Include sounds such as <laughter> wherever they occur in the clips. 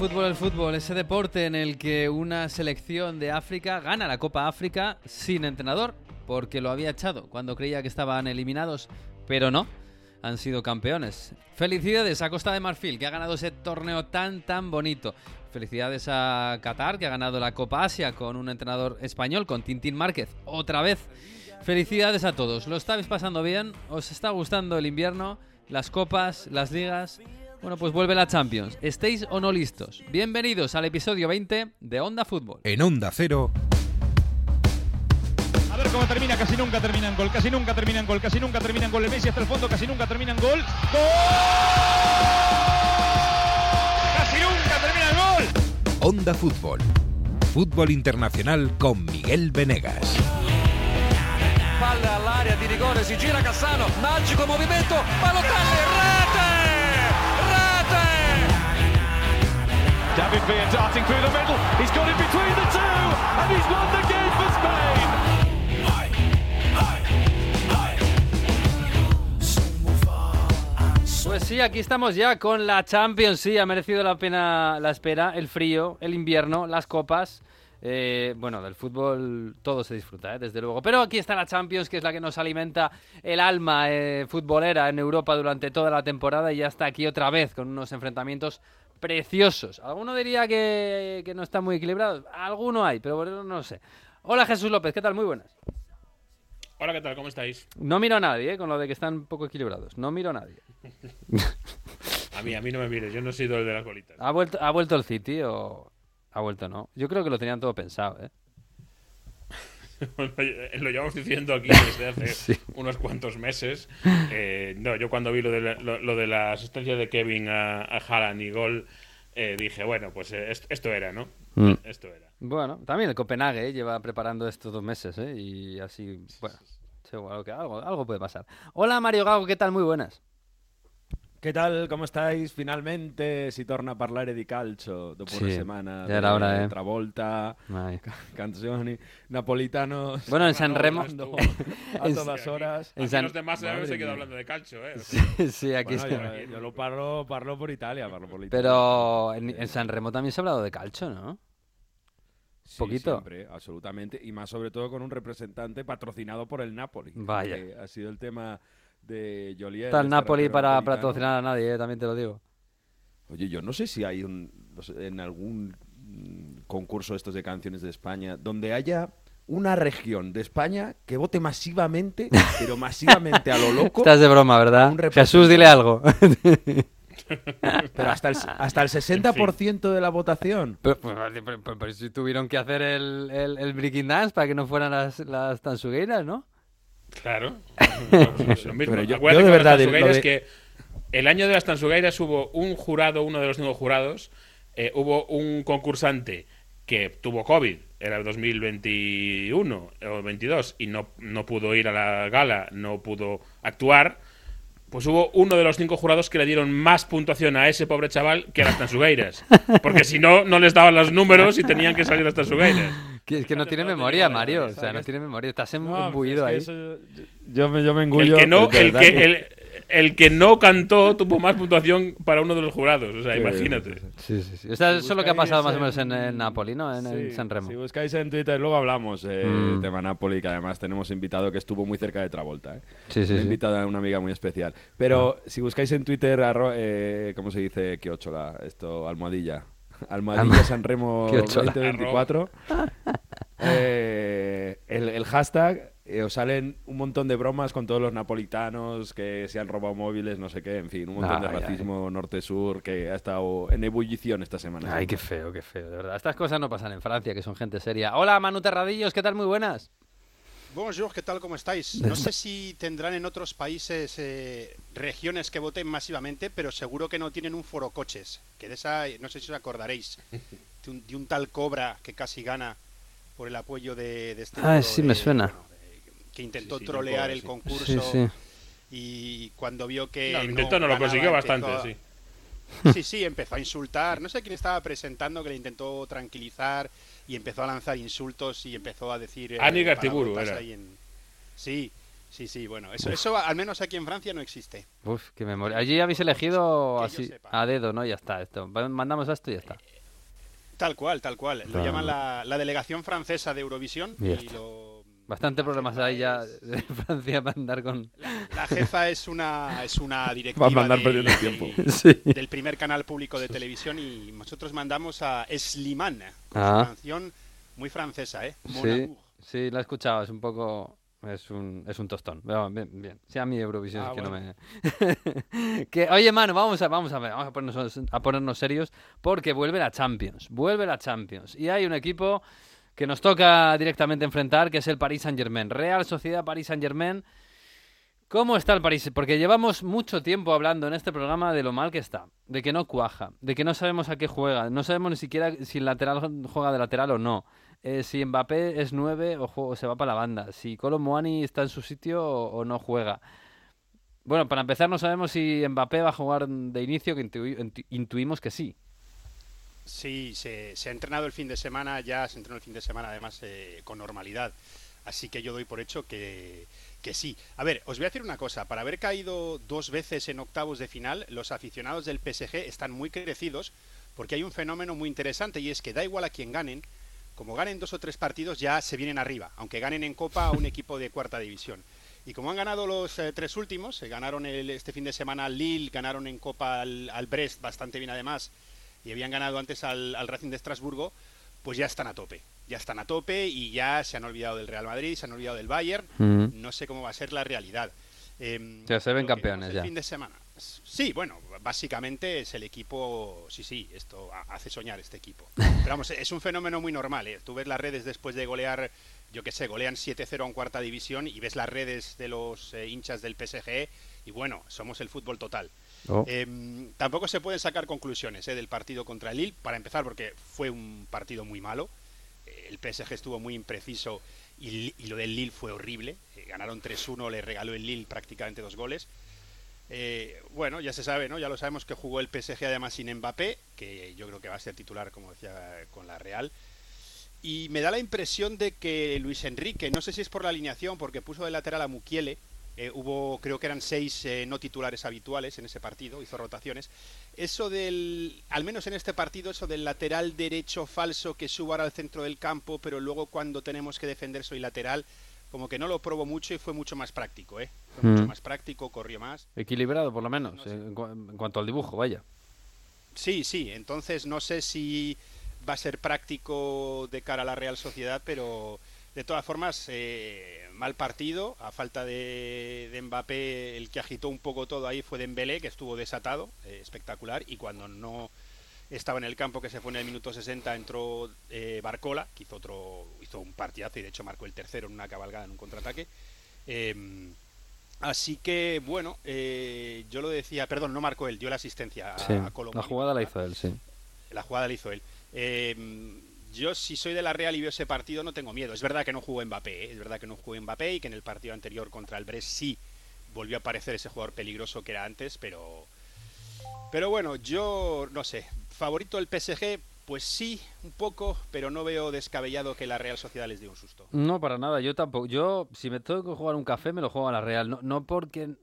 fútbol, el fútbol, ese deporte en el que una selección de África gana la Copa África sin entrenador, porque lo había echado cuando creía que estaban eliminados, pero no, han sido campeones. Felicidades a Costa de Marfil, que ha ganado ese torneo tan, tan bonito. Felicidades a Qatar, que ha ganado la Copa Asia con un entrenador español, con Tintín Márquez, otra vez. Felicidades a todos, lo estáis pasando bien, os está gustando el invierno, las copas, las ligas. Bueno, pues vuelve la Champions. ¿Estéis o no listos? Bienvenidos al episodio 20 de Onda Fútbol. En Onda Cero. A ver cómo termina, casi nunca termina en gol, casi nunca termina en gol, casi nunca termina en gol. El Messi hasta el fondo, casi nunca termina en gol. ¡Gol! ¡Casi nunca termina en gol! Onda Fútbol. Fútbol internacional con Miguel Venegas. Palla all'area di rigore, si gira Cassano, magico movimento, Balotelli, Pues sí, aquí estamos ya con la Champions. Sí, ha merecido la pena la espera, el frío, el invierno, las copas. Eh, bueno, del fútbol todo se disfruta, ¿eh? desde luego. Pero aquí está la Champions, que es la que nos alimenta el alma eh, futbolera en Europa durante toda la temporada y ya está aquí otra vez con unos enfrentamientos preciosos. Alguno diría que, que no está muy equilibrado. Alguno hay, pero bueno, no lo sé. Hola Jesús López, ¿qué tal? Muy buenas. Hola, ¿qué tal? ¿Cómo estáis? No miro a nadie, ¿eh? con lo de que están poco equilibrados. No miro a nadie. <laughs> A mí, a mí no me mires, yo no soy el de las bolitas. ¿Ha vuelto, ¿Ha vuelto el City o ha vuelto no? Yo creo que lo tenían todo pensado, ¿eh? <laughs> lo llevamos diciendo aquí <laughs> desde hace Sí. unos cuantos meses. Eh, no, yo cuando vi lo de la, lo, lo de la asistencia de Kevin a, a Haaland y gol, eh, dije, bueno, pues eh, est- esto era, ¿no? Mm. Esto era. Bueno, también el Copenhague ¿eh? lleva preparando estos dos meses, ¿eh? Y así, bueno, seguro que algo, algo puede pasar. Hola Mario Gago, ¿qué tal? Muy buenas. Che tal, come stais? Finalmente si torna a parlare di calcio dopo Sì, una settimana era ora, eh. Travolta, Ay. canzoni, napolitano Bueno, en San Remo- <laughs> a todas horas. En San- los demás Madre se quedó hablando de calcio, ¿eh? sí, aquí Bueno, está. yo, yo lo parlo, parlo por Italia, parlo por Italia. Pero en, en San Remo también se ha hablado de calcio, ¿no? Sí, poquito. siempre, absolutamente. Y más sobre todo con un representante patrocinado por el Napoli. Vaya. que ha sido el tema de Joliet. Está el este Napoli para napolitano. patrocinar a nadie, ¿eh? también te lo digo. Oye, yo no sé si hay un, no sé, en algún mm, concurso de estos de canciones de España donde haya una región de España que vote masivamente, <laughs> pero masivamente a lo loco, Estás de broma, ¿verdad? Jesús, dile algo. pero hasta el, hasta el <laughs> 60% de la votación. Pero, pero- pero- pero- pero si tuvieron que hacer el, el, el breaking dance para que no fueran las, las tansugueiras, ¿no? Claro. <laughs> Lo mismo. Pero yo- yo de verdad, de- que el año de las Tansugueiras hubo un jurado, uno de los cinco jurados, eh, hubo un concursante que tuvo COVID, era el 2021 o 22, y no, no pudo ir a la gala, no pudo actuar. Pues hubo uno de los cinco jurados que le dieron más puntuación a ese pobre chaval que a las Tansugueiras. Porque si no, no les daban los números y tenían que salir las Tansugueiras. Que es que no tiene memoria, Mario. O sea, no tiene memoria. Estás em- embuido ahí. yo, me, yo me El engullo. que no, el que, el, el que no cantó tuvo más puntuación para uno de los jurados. O sea, Sí, imagínate. Sí, sí, sí. O sea, eso es lo que ha pasado más o menos en, en- en Napoli, ¿no? En, en Sí, San Remo. Si buscáis en Twitter, luego hablamos eh, Mm. del tema Napoli, que además tenemos invitado que estuvo muy cerca de Travolta. ¿eh? Sí, sí, invitada a una amiga muy especial. Pero si buscáis en Twitter, arro- eh, ¿cómo se dice? Quiochola, esto, almohadilla. <laughs> Almohadilla Sanremo Quiochola. 2024. Eh, el, el hashtag, eh, os salen un montón de bromas con todos los napolitanos que se han robado móviles, no sé qué, en fin, un montón de Ay, racismo norte-sur que ha estado en ebullición esta semana. Ay, qué feo, qué feo, de verdad. Estas cosas no pasan en Francia, que son gente seria. Hola, Manu Terradillos, ¿qué tal? Muy buenas. Bonjour, ¿qué tal? ¿Cómo estáis? <laughs> No sé si tendrán en otros países eh, regiones que voten masivamente, pero seguro que no tienen un foro coches. Que de esa, no sé si os acordaréis, de un, de un tal Cobra que casi gana por el apoyo de, de este. Ah, sí, de- me suena. bueno, de- que intentó Sí, sí, trolear el sí. concurso Sí, sí. y cuando vio que. No, intentó, no lo consiguió bastante, a- sí. <laughs> Sí, sí, empezó a insultar. No sé quién estaba presentando que le intentó tranquilizar y empezó a lanzar insultos y empezó a decir. eh, Ani Gartiburu era. en- Sí, Sí, sí, bueno, eso, eso al menos aquí en Francia no existe. Uf, qué memoria. Allí habéis elegido así, a dedo, ¿no? Ya está, esto. Mandamos a esto y ya está. Tal cual, tal cual. Lo Ah. llaman la, la delegación francesa de Eurovisión y lo... Bastante la problemas hay ya es- de <laughs> Francia para andar con... La jefa es una, es una directiva Va a mandar del- perdiendo tiempo. del- Sí. del primer canal público de televisión y nosotros mandamos a Slimane con Ah. su canción muy francesa, ¿eh? Mon Sí, amour. sí, la he escuchado, es un poco... Es un, es un tostón. Pero bien, bien. Sea mi Eurovisión, Ah, es que no me... <laughs> que, oye, mano, vamos a, vamos a ver, vamos a ponernos, a ponernos serios porque vuelve la Champions, vuelve la Champions. Y hay un equipo que nos toca directamente enfrentar, que es el Paris Saint-Germain. Real Sociedad Paris Saint-Germain. ¿Cómo está el París? Porque llevamos mucho tiempo hablando en este programa de lo mal que está, de que no cuaja, de que no sabemos a qué juega, no sabemos ni siquiera si el lateral juega de lateral o no, eh, si Mbappé es 9 o, se va para la banda, si Kolo Muani está en su sitio o, no juega. Bueno, para empezar no sabemos si Mbappé va a jugar de inicio, que intui- intu- intuimos que sí. Sí, se, se ha entrenado el fin de semana, ya se entrenó el fin de semana además eh, con normalidad. Así que yo doy por hecho que, que sí. A ver, os voy a decir una cosa. Para haber caído dos veces en octavos de final, los aficionados del PSG están muy crecidos porque hay un fenómeno muy interesante y es que da igual a quien ganen, como ganen dos o tres partidos ya se vienen arriba, aunque ganen en Copa a un equipo de cuarta división. Y como han ganado los eh, tres últimos, eh, ganaron el- este fin de semana al Lille, ganaron en Copa al, al Brest bastante bien además, y habían ganado antes al, al Racing de Estrasburgo, pues ya están a tope. Ya están a tope y ya se han olvidado del Real Madrid, se han olvidado del Bayern. No sé cómo va a ser la realidad. Sea, se ven campeones vimos el ya. fin de semana. Sí, bueno, básicamente es el equipo. Sí, sí, esto ha- hace soñar este equipo. <laughs> Pero vamos, es un fenómeno muy normal. ¿eh? Tú ves las redes después de golear, yo qué sé, golean 7-0 en cuarta división y ves las redes de los eh, hinchas del PSG y bueno, somos el fútbol total. Oh. Em, tampoco se pueden sacar conclusiones eh, del partido contra el Lille, para empezar, porque fue un partido muy malo. El PSG estuvo muy impreciso y, y lo del Lille fue horrible. Eh, ganaron 3-1, le regaló el Lille prácticamente dos goles. Eh, bueno, ya se sabe, ¿no? Ya lo sabemos que jugó el PSG además sin Mbappé, que yo creo que va a ser titular, como decía, con la Real. Y me da la impresión de que Luis Enrique, no sé si es por la alineación, porque puso de lateral a Mukiele, eh, hubo, creo que eran seis eh, no titulares habituales en ese partido, hizo rotaciones. Eso del, al menos en este partido, eso del lateral derecho falso que suba ahora al centro del campo, pero luego cuando tenemos que defender soy lateral, como que no lo probó mucho y fue mucho más práctico, ¿eh? Fue mucho más práctico, corrió más. Equilibrado, por lo menos, No sé. en, cu- en cuanto al dibujo, vaya. Sí, sí, entonces no sé si va a ser práctico de cara a la Real Sociedad, pero de todas formas, eh, mal partido, a falta de, de Mbappé, el que agitó un poco todo ahí fue Dembélé, que estuvo desatado, eh, espectacular, y cuando no estaba en el campo, que se fue en el minuto 60, entró eh, Barcola, que hizo, otro, hizo un partidazo y de hecho marcó el tercero en una cabalgada, en un contraataque. Em, Así que, bueno, eh, yo lo decía, perdón, no marcó él, dio la asistencia a, Sí, a Colomani la jugada la hizo él, sí. la jugada la hizo él. Eh, yo, si soy de la Real y veo ese partido, no tengo miedo. Es verdad que no jugó Mbappé, ¿eh? es verdad que no jugó Mbappé y que en el partido anterior contra el Brest sí volvió a aparecer ese jugador peligroso que era antes, pero. Pero bueno, yo no sé. Favorito del PSG, pues sí, un poco, pero no veo descabellado que la Real Sociedad les dé un susto. No, para nada, yo tampoco. Yo, si me tengo que jugar un café, me lo juego a la Real. No, no porque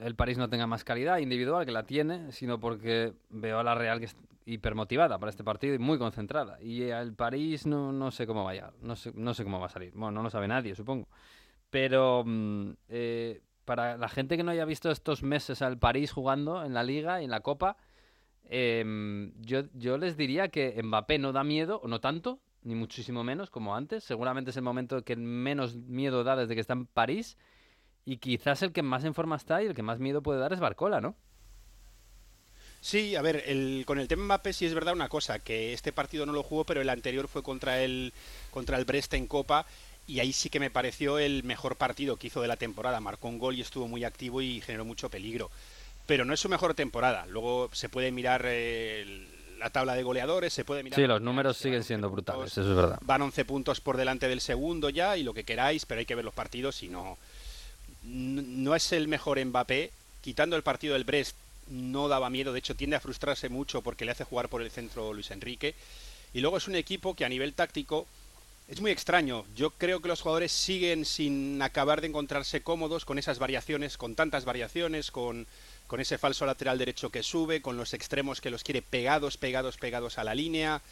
el París no tenga más calidad individual, que la tiene, sino porque veo a la Real que es hipermotivada para este partido y muy concentrada. Y al París no, no sé cómo vaya, no sé, no sé cómo va a salir. Bueno, no lo sabe nadie, supongo. Pero mm, eh, para la gente que no haya visto estos meses al París jugando en la Liga y en la Copa, em, yo, yo les diría que Mbappé no da miedo, o no tanto, ni muchísimo menos como antes. Seguramente es el momento que menos miedo da desde que está en París. Y quizás el que más en forma está y el que más miedo puede dar es Barcola, ¿no? Sí, a ver, el, con el tema Mbappé sí es verdad una cosa, que este partido no lo jugó, pero el anterior fue contra el, contra el Brest en Copa y ahí sí que me pareció el mejor partido que hizo de la temporada. Marcó un gol y estuvo muy activo y generó mucho peligro. Pero no es su mejor temporada. Luego se puede mirar eh, el- la tabla de goleadores, se puede mirar... Sí, los números siguen siendo brutales, eso es verdad. Van 11 puntos por delante del segundo ya y lo que queráis, pero hay que ver los partidos y no... No es el mejor Mbappé. Quitando el partido del Brest no daba miedo, de hecho tiende a frustrarse mucho porque le hace jugar por el centro Luis Enrique. Y luego es un equipo que a nivel táctico Es muy extraño. Yo creo que los jugadores siguen sin acabar de encontrarse cómodos con esas variaciones, con tantas variaciones, con, con ese falso lateral derecho que sube, con los extremos que los quiere pegados, pegados, pegados a la línea.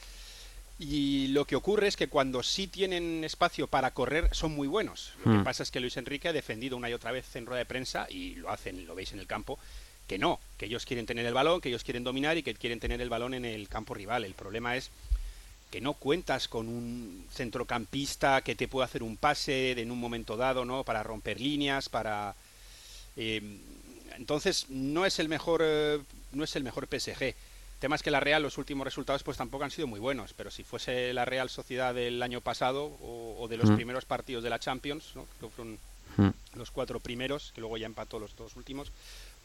Y lo que ocurre es que cuando sí tienen espacio para correr son muy buenos. Lo Hmm. que pasa es que Luis Enrique ha defendido una y otra vez en rueda de prensa, y lo hacen, lo veis en el campo, que no, que ellos quieren tener el balón, que ellos quieren dominar y que quieren tener el balón en el campo rival. El problema es que no cuentas con un centrocampista que te pueda hacer un pase en un momento dado, ¿no? Para romper líneas, para eh, entonces no es el mejor eh, no es el mejor PSG. El tema es que la Real los últimos resultados pues tampoco han sido muy buenos, pero si fuese la Real Sociedad del año pasado o, o de los Mm. primeros partidos de la Champions, ¿no? Que fueron Mm. los cuatro primeros, que luego ya empató los dos últimos,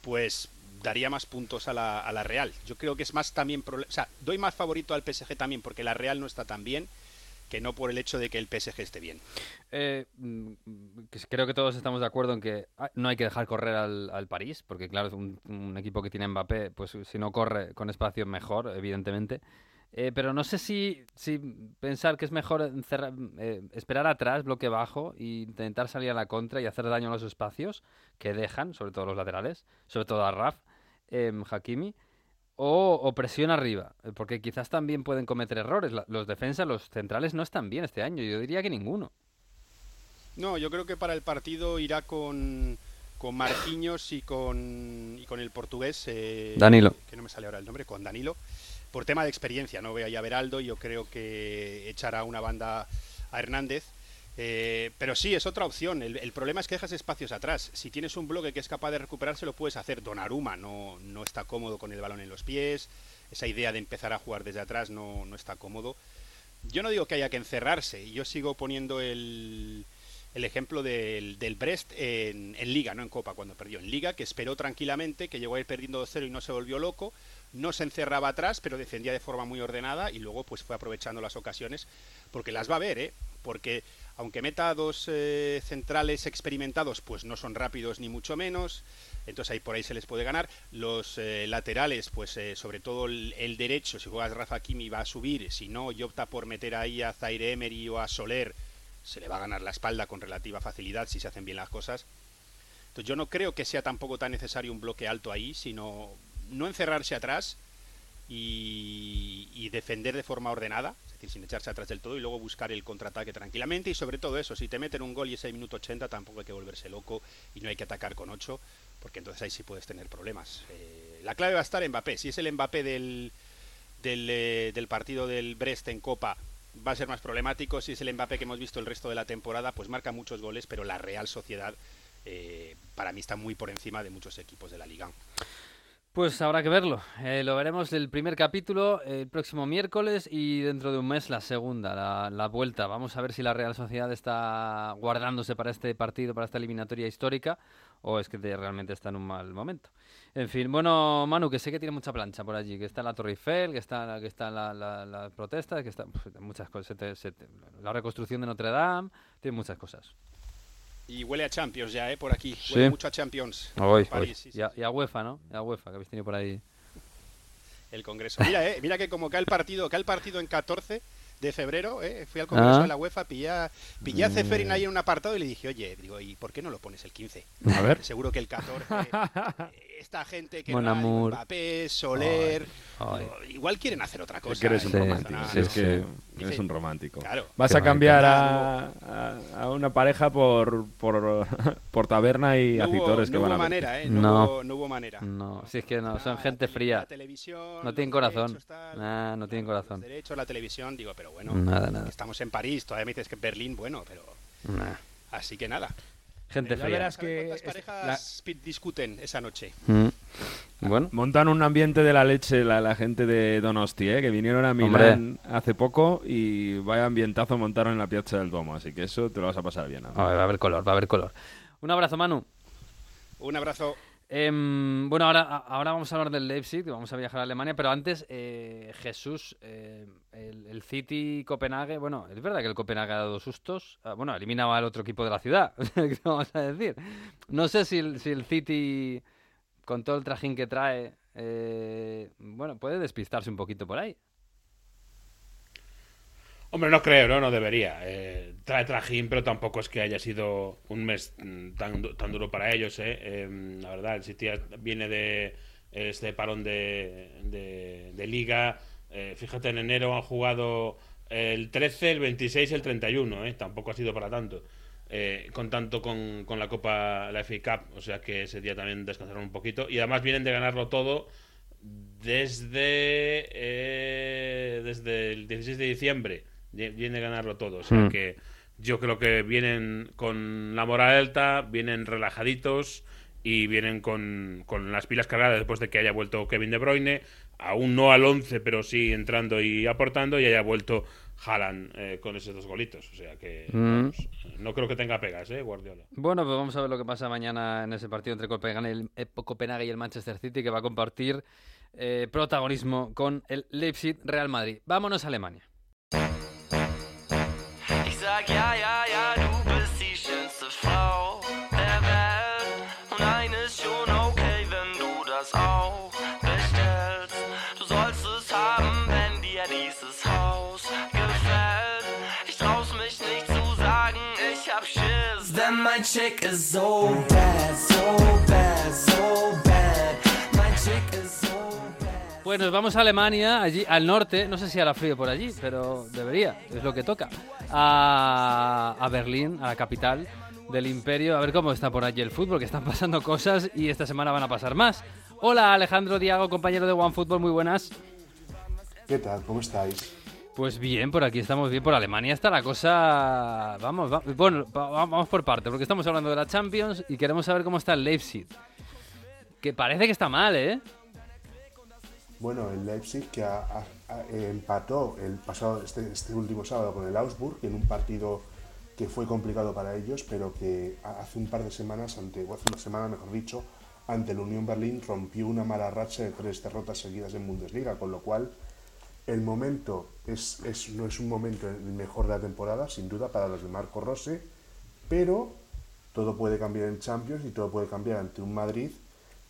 pues daría más puntos a la, a la Real. Yo creo que es más también... O sea, doy más favorito al PSG también porque la Real no está tan bien que no por el hecho de que el PSG esté bien. Eh, mm, creo que todos estamos de acuerdo en que ah, no hay que dejar correr al, al París, porque claro, es un, equipo que tiene Mbappé, pues si no corre con espacio mejor, evidentemente. Eh, pero no sé si, si pensar que es mejor eh, esperar atrás, bloque bajo, e intentar salir a la contra y hacer daño a los espacios que dejan, sobre todo los laterales, sobre todo a Raf, Hakimi, o, o presión arriba, eh, porque quizás también pueden cometer errores. La- los defensas, los centrales no están bien este año, yo diría que ninguno. No, yo creo que para el partido irá con, con Marquinhos y con, y con el portugués. eh, Danilo. Que no me sale ahora el nombre, con Danilo. Por tema de experiencia, no veo ahí a Beraldo. Yo creo que echará una banda a Hernández. Eh, pero sí, es otra opción. El, problema es que dejas espacios atrás. Si tienes un bloque que es capaz de recuperarse, lo puedes hacer. Donnarumma no, no está cómodo con el balón en los pies. Esa idea de empezar a jugar desde atrás no, no está cómodo. Yo no digo que haya que encerrarse. Yo sigo poniendo el, el ejemplo del, del Brest en, en Liga, no en Copa, cuando perdió. En Liga, que esperó tranquilamente, que llegó a ir perdiendo 2-0 y no se volvió loco. No se encerraba atrás, pero defendía de forma muy ordenada y luego pues fue aprovechando las ocasiones, porque las va a ver, ¿eh? Porque aunque meta dos eh, centrales experimentados, pues no son rápidos ni mucho menos. Entonces ahí por ahí se les puede ganar. Los eh, laterales, pues eh, sobre todo el, derecho, si juegas Rafa Kimi va a subir. Si no, y opta por meter ahí a Zaire Emery o a Soler, se le va a ganar la espalda con relativa facilidad si se hacen bien las cosas. Entonces yo no creo que sea tampoco tan necesario un bloque alto ahí, sino no encerrarse atrás y, defender de forma ordenada, decir, sin echarse atrás del todo y luego buscar el contraataque tranquilamente y sobre todo eso, si te meten un gol y ese minuto 80 tampoco hay que volverse loco y no hay que atacar con 8 porque entonces ahí sí puedes tener problemas. Eh, la clave va a estar Mbappé, si es el Mbappé del, del, eh, del partido del Brest en Copa va a ser más problemático, si es el Mbappé que hemos visto el resto de la temporada, pues marca muchos goles, pero la Real Sociedad eh, para mí está muy por encima de muchos equipos de la Liga. Pues habrá que verlo. Eh, lo veremos el primer capítulo el próximo miércoles y dentro de un mes la segunda, la, la vuelta. Vamos a ver si la Real Sociedad está guardándose para este partido, para esta eliminatoria histórica, o es que te- realmente está en un mal momento. En fin, bueno, Manu, que sé que tiene mucha plancha por allí, que está la Torre Eiffel, que está, que está la, protesta, que está muchas cosas, se te- se te- la reconstrucción de Notre Dame, tiene muchas cosas. Y huele a Champions ya, ¿eh? Por aquí. Sí. Huele mucho a Champions. Hoy, París, sí, sí, y, a, y a UEFA, ¿no? Y a UEFA, que habéis tenido por ahí. el Congreso. Mira, eh, mira que como cae el partido, cae el partido en 14 de febrero, eh, fui al Congreso Ah. de la UEFA, pillé, a- pillé a Ceferin ahí en un apartado y le dije, oye, digo, ¿y por qué no lo pones el 15? A ver. Seguro que el 14, eh, <laughs> esta gente que Mon va, amour. Mbappé, Soler, Ay. digo, igual quieren hacer otra cosa. Es que eres un eh, Sí, romántico. si es que Dice- eres un romántico. Claro. Vas Qué a cambiar a, a- a una pareja por, por, <laughs> por taberna y No hubo, acitores que no van hubo a ver. manera, ¿eh? No, No. Hubo, no hubo manera. No, si es que no, son Ah, gente la tele- fría. la televisión, No tienen los corazón. derechos, tal. Nah, no tienen corazón. Los derechos, la televisión, digo, pero bueno, Nada, nada. estamos en París, todavía me dices que en Berlín, bueno, pero Nah. así que nada. Gente Ya fría. verás A ver que ¿Cuántas es- parejas discuten esa noche? Mm. Bueno, Montan un ambiente de la leche la, la gente de Donosti, ¿eh? que vinieron a Milán hace poco y vaya ambientazo montaron en la Piazza del Duomo, así que eso te lo vas a pasar bien. ¿no? a ver, va a haber color, va a haber color. Un abrazo, Manu. Un abrazo. Em, bueno, ahora, ahora vamos a hablar del Leipzig, vamos a viajar a Alemania, pero antes, eh, Jesús, eh, el, City Copenhague, bueno, es verdad que el Copenhague ha dado sustos, ah, bueno, ha eliminado al otro equipo de la ciudad, <laughs> ¿qué vamos a decir? No sé si el, si el City, con todo el trajín que trae, eh, bueno, puede despistarse un poquito por ahí. Hombre, no creo, ¿no? No debería. Eh, trae trajín, pero tampoco es que haya sido un mes mm, tan, tan duro para ellos, ¿eh? Em, la verdad, el City viene de este parón de, de- liga. Eh, fíjate, en enero han jugado el 13, el 26 y el 31, ¿eh? Tampoco ha sido para tanto. Eh, con tanto con, con la Copa, la FA Cup, o sea que ese día también descansaron un poquito. Y además vienen de ganarlo todo desde eh, desde el 16 de diciembre viene a ganarlo todo o sea Hmm. que yo creo que vienen con la moral alta vienen relajaditos y vienen con, con las pilas cargadas después de que haya vuelto Kevin De Bruyne aún no al 11 pero sí entrando y aportando y haya vuelto Haaland eh, con esos dos golitos o sea que Mm. vamos, no creo que tenga pegas eh Guardiola Bueno, pues vamos a ver lo que pasa mañana en ese partido entre Copenhague y el, eh, Copenhague y el Manchester City, que va a compartir eh, protagonismo con el Leipzig Real Madrid. Vámonos a Alemania. Sag ja, ja, ja, du bist die schönste Frau der Welt. Und eine ist schon okay, wenn du das auch bestellst. Du sollst es haben, wenn dir dieses Haus gefällt. Ich trau's mich nicht zu sagen, ich hab Schiss. Denn mein Chick ist so bad, so bad, so bad. Mein Chick bad. Pues nos vamos a Alemania, allí al norte, no sé si hará frío por allí, pero debería, es lo que toca. A, a Berlín, a la capital del imperio, a ver cómo está por allí el fútbol, que están pasando cosas y esta semana van a pasar más. Hola Alejandro Diago, compañero de OneFootball, muy buenas. ¿Qué tal? ¿Cómo estáis? Pues bien, por aquí estamos bien. Por Alemania está la cosa. Vamos, va- bueno, va- vamos por parte, porque estamos hablando de la Champions y queremos saber cómo está el Leipzig. Que parece que está mal, ¿eh? Bueno, el Leipzig que ha- ha- empató el pasado este, este último sábado con el Augsburg en un partido que fue complicado para ellos, pero que ha- hace un par de semanas, ante, o hace una semana mejor dicho, ante el Unión Berlín rompió una mala racha de tres derrotas seguidas en Bundesliga, con lo cual el momento es, es- no es un momento el mejor de la temporada, sin duda, para los de Marco Rose, pero todo puede cambiar en Champions y todo puede cambiar ante un Madrid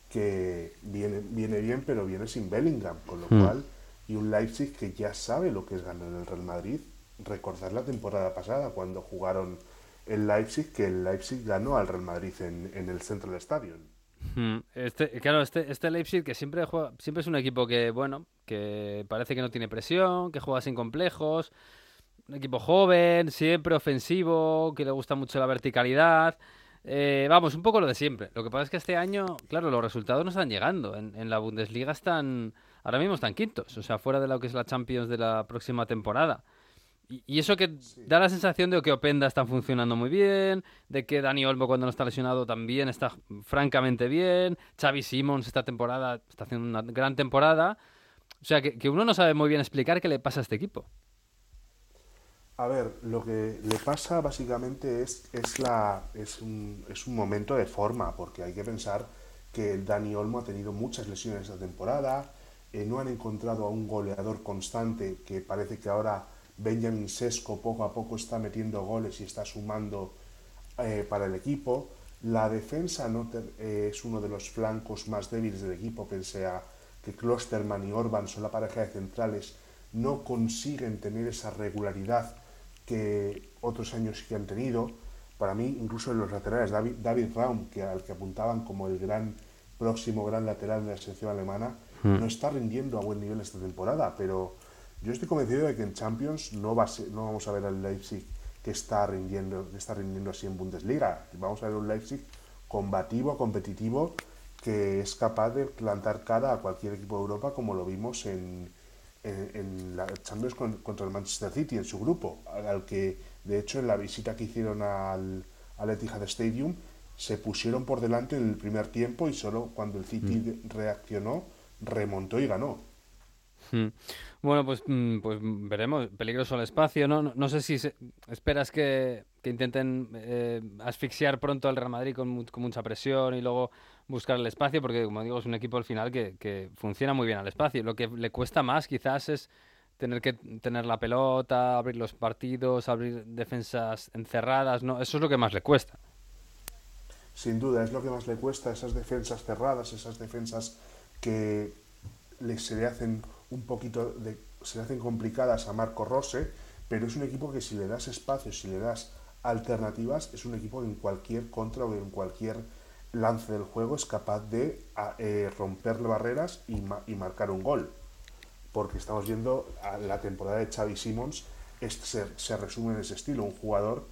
que viene, viene bien, pero viene sin Bellingham, con lo Hmm. cual, y un Leipzig que ya sabe lo que es ganar el Real Madrid. Recordar la temporada pasada, cuando jugaron el Leipzig, que el Leipzig ganó al Real Madrid en, en el Central Stadium. Hmm, Este, claro, este, este Leipzig que siempre juega, siempre es un equipo que, bueno, que parece que no tiene presión, que juega sin complejos, un equipo joven, siempre ofensivo, que le gusta mucho la verticalidad. Eh, vamos, un poco lo de siempre. Lo que pasa es que este año, claro, los resultados no están llegando. En, en la Bundesliga están, ahora mismo están quintos, o sea, fuera de lo que es la Champions de la próxima temporada. Y, y eso que da la sensación de que Openda está funcionando muy bien, de que Dani Olmo cuando no está lesionado también está francamente bien, Xavi Simons esta temporada está haciendo una gran temporada. O sea, que, que uno no sabe muy bien explicar qué le pasa a este equipo. A ver, lo que le pasa básicamente es, es, es, un, es un momento de forma, porque hay que pensar que Dani Olmo ha tenido muchas lesiones esta temporada, eh, no han encontrado a un goleador constante que parece que ahora Benjamin Sesco poco a poco está metiendo goles y está sumando eh, para el equipo. La defensa no te- eh, es uno de los flancos más débiles del equipo, pese a que Klosterman y Orban son la pareja de centrales, no consiguen tener esa regularidad que otros años que han tenido. Para mí, incluso en los laterales, David, David Raum, que al que apuntaban como el gran próximo gran lateral de la selección alemana, no está rindiendo a buen nivel esta temporada, pero yo estoy convencido de que en Champions no, va a ser- no vamos a ver al Leipzig que está rindiendo, que está rindiendo así en Bundesliga. Vamos a ver un Leipzig combativo, competitivo, que es capaz de plantar cara a cualquier equipo de Europa, como lo vimos en, en, en la Champions con- contra el Manchester City, en su grupo, al que, de hecho, en la visita que hicieron al, al Etihad Stadium, se pusieron por delante en el primer tiempo y solo cuando el City de- reaccionó, remontó y ganó. Hmm. Bueno, pues, mm, pues mm, veremos. Peligroso el espacio, ¿no? No, no sé si se- esperas que, que intenten eh, asfixiar pronto al Real Madrid con, con mucha presión y luego buscar el espacio, porque como digo, es un equipo al final que, funciona muy bien al espacio. Lo que le cuesta más quizás es tener que tener la pelota, abrir los partidos, abrir defensas encerradas, ¿no? Eso es lo que más le cuesta. Sin duda, es lo que más le cuesta, esas defensas cerradas, esas defensas que se le hacen un poquito de, se le hacen complicadas a Marco Rose, pero es un equipo que si le das espacio, si le das alternativas, es un equipo que en cualquier contra o en cualquier lance del juego es capaz de eh, romper barreras y, ma- y marcar un gol. Porque estamos viendo la temporada de Xavi Simons, este se, resume en ese estilo, un jugador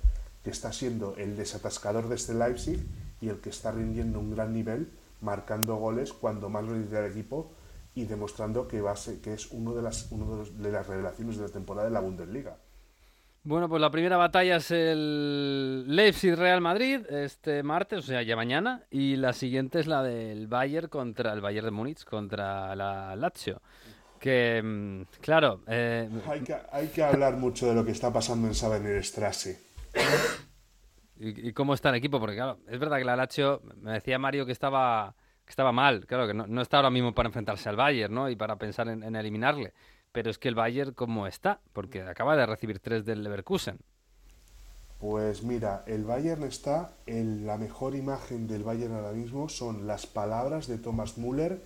que está siendo el desatascador de este Leipzig y el que está rindiendo un gran nivel, marcando goles cuando más lo necesita el equipo y demostrando que, va a ser- que es uno de las, uno de, de las revelaciones de la temporada de la Bundesliga. Bueno, pues la primera batalla es el Leipzig-Real Madrid este martes, o sea, ya mañana, y la siguiente es la del Bayern contra el Bayern de Múnich contra la Lazio. Que, mm, claro, eh, Hay que, hay que hablar mucho de lo que está pasando en Sabenerstrasse. ¿Y, y cómo está el equipo? Porque claro, es verdad que la Lazio, me decía Mario que estaba, que estaba mal, claro, que no, no está ahora mismo para enfrentarse al Bayern, ¿no? Y para pensar en, en eliminarle. Pero es que el Bayern, ¿cómo está? Porque acaba de recibir tres del Leverkusen. Pues mira, el Bayern está en la mejor imagen del Bayern ahora mismo son las palabras de Thomas Müller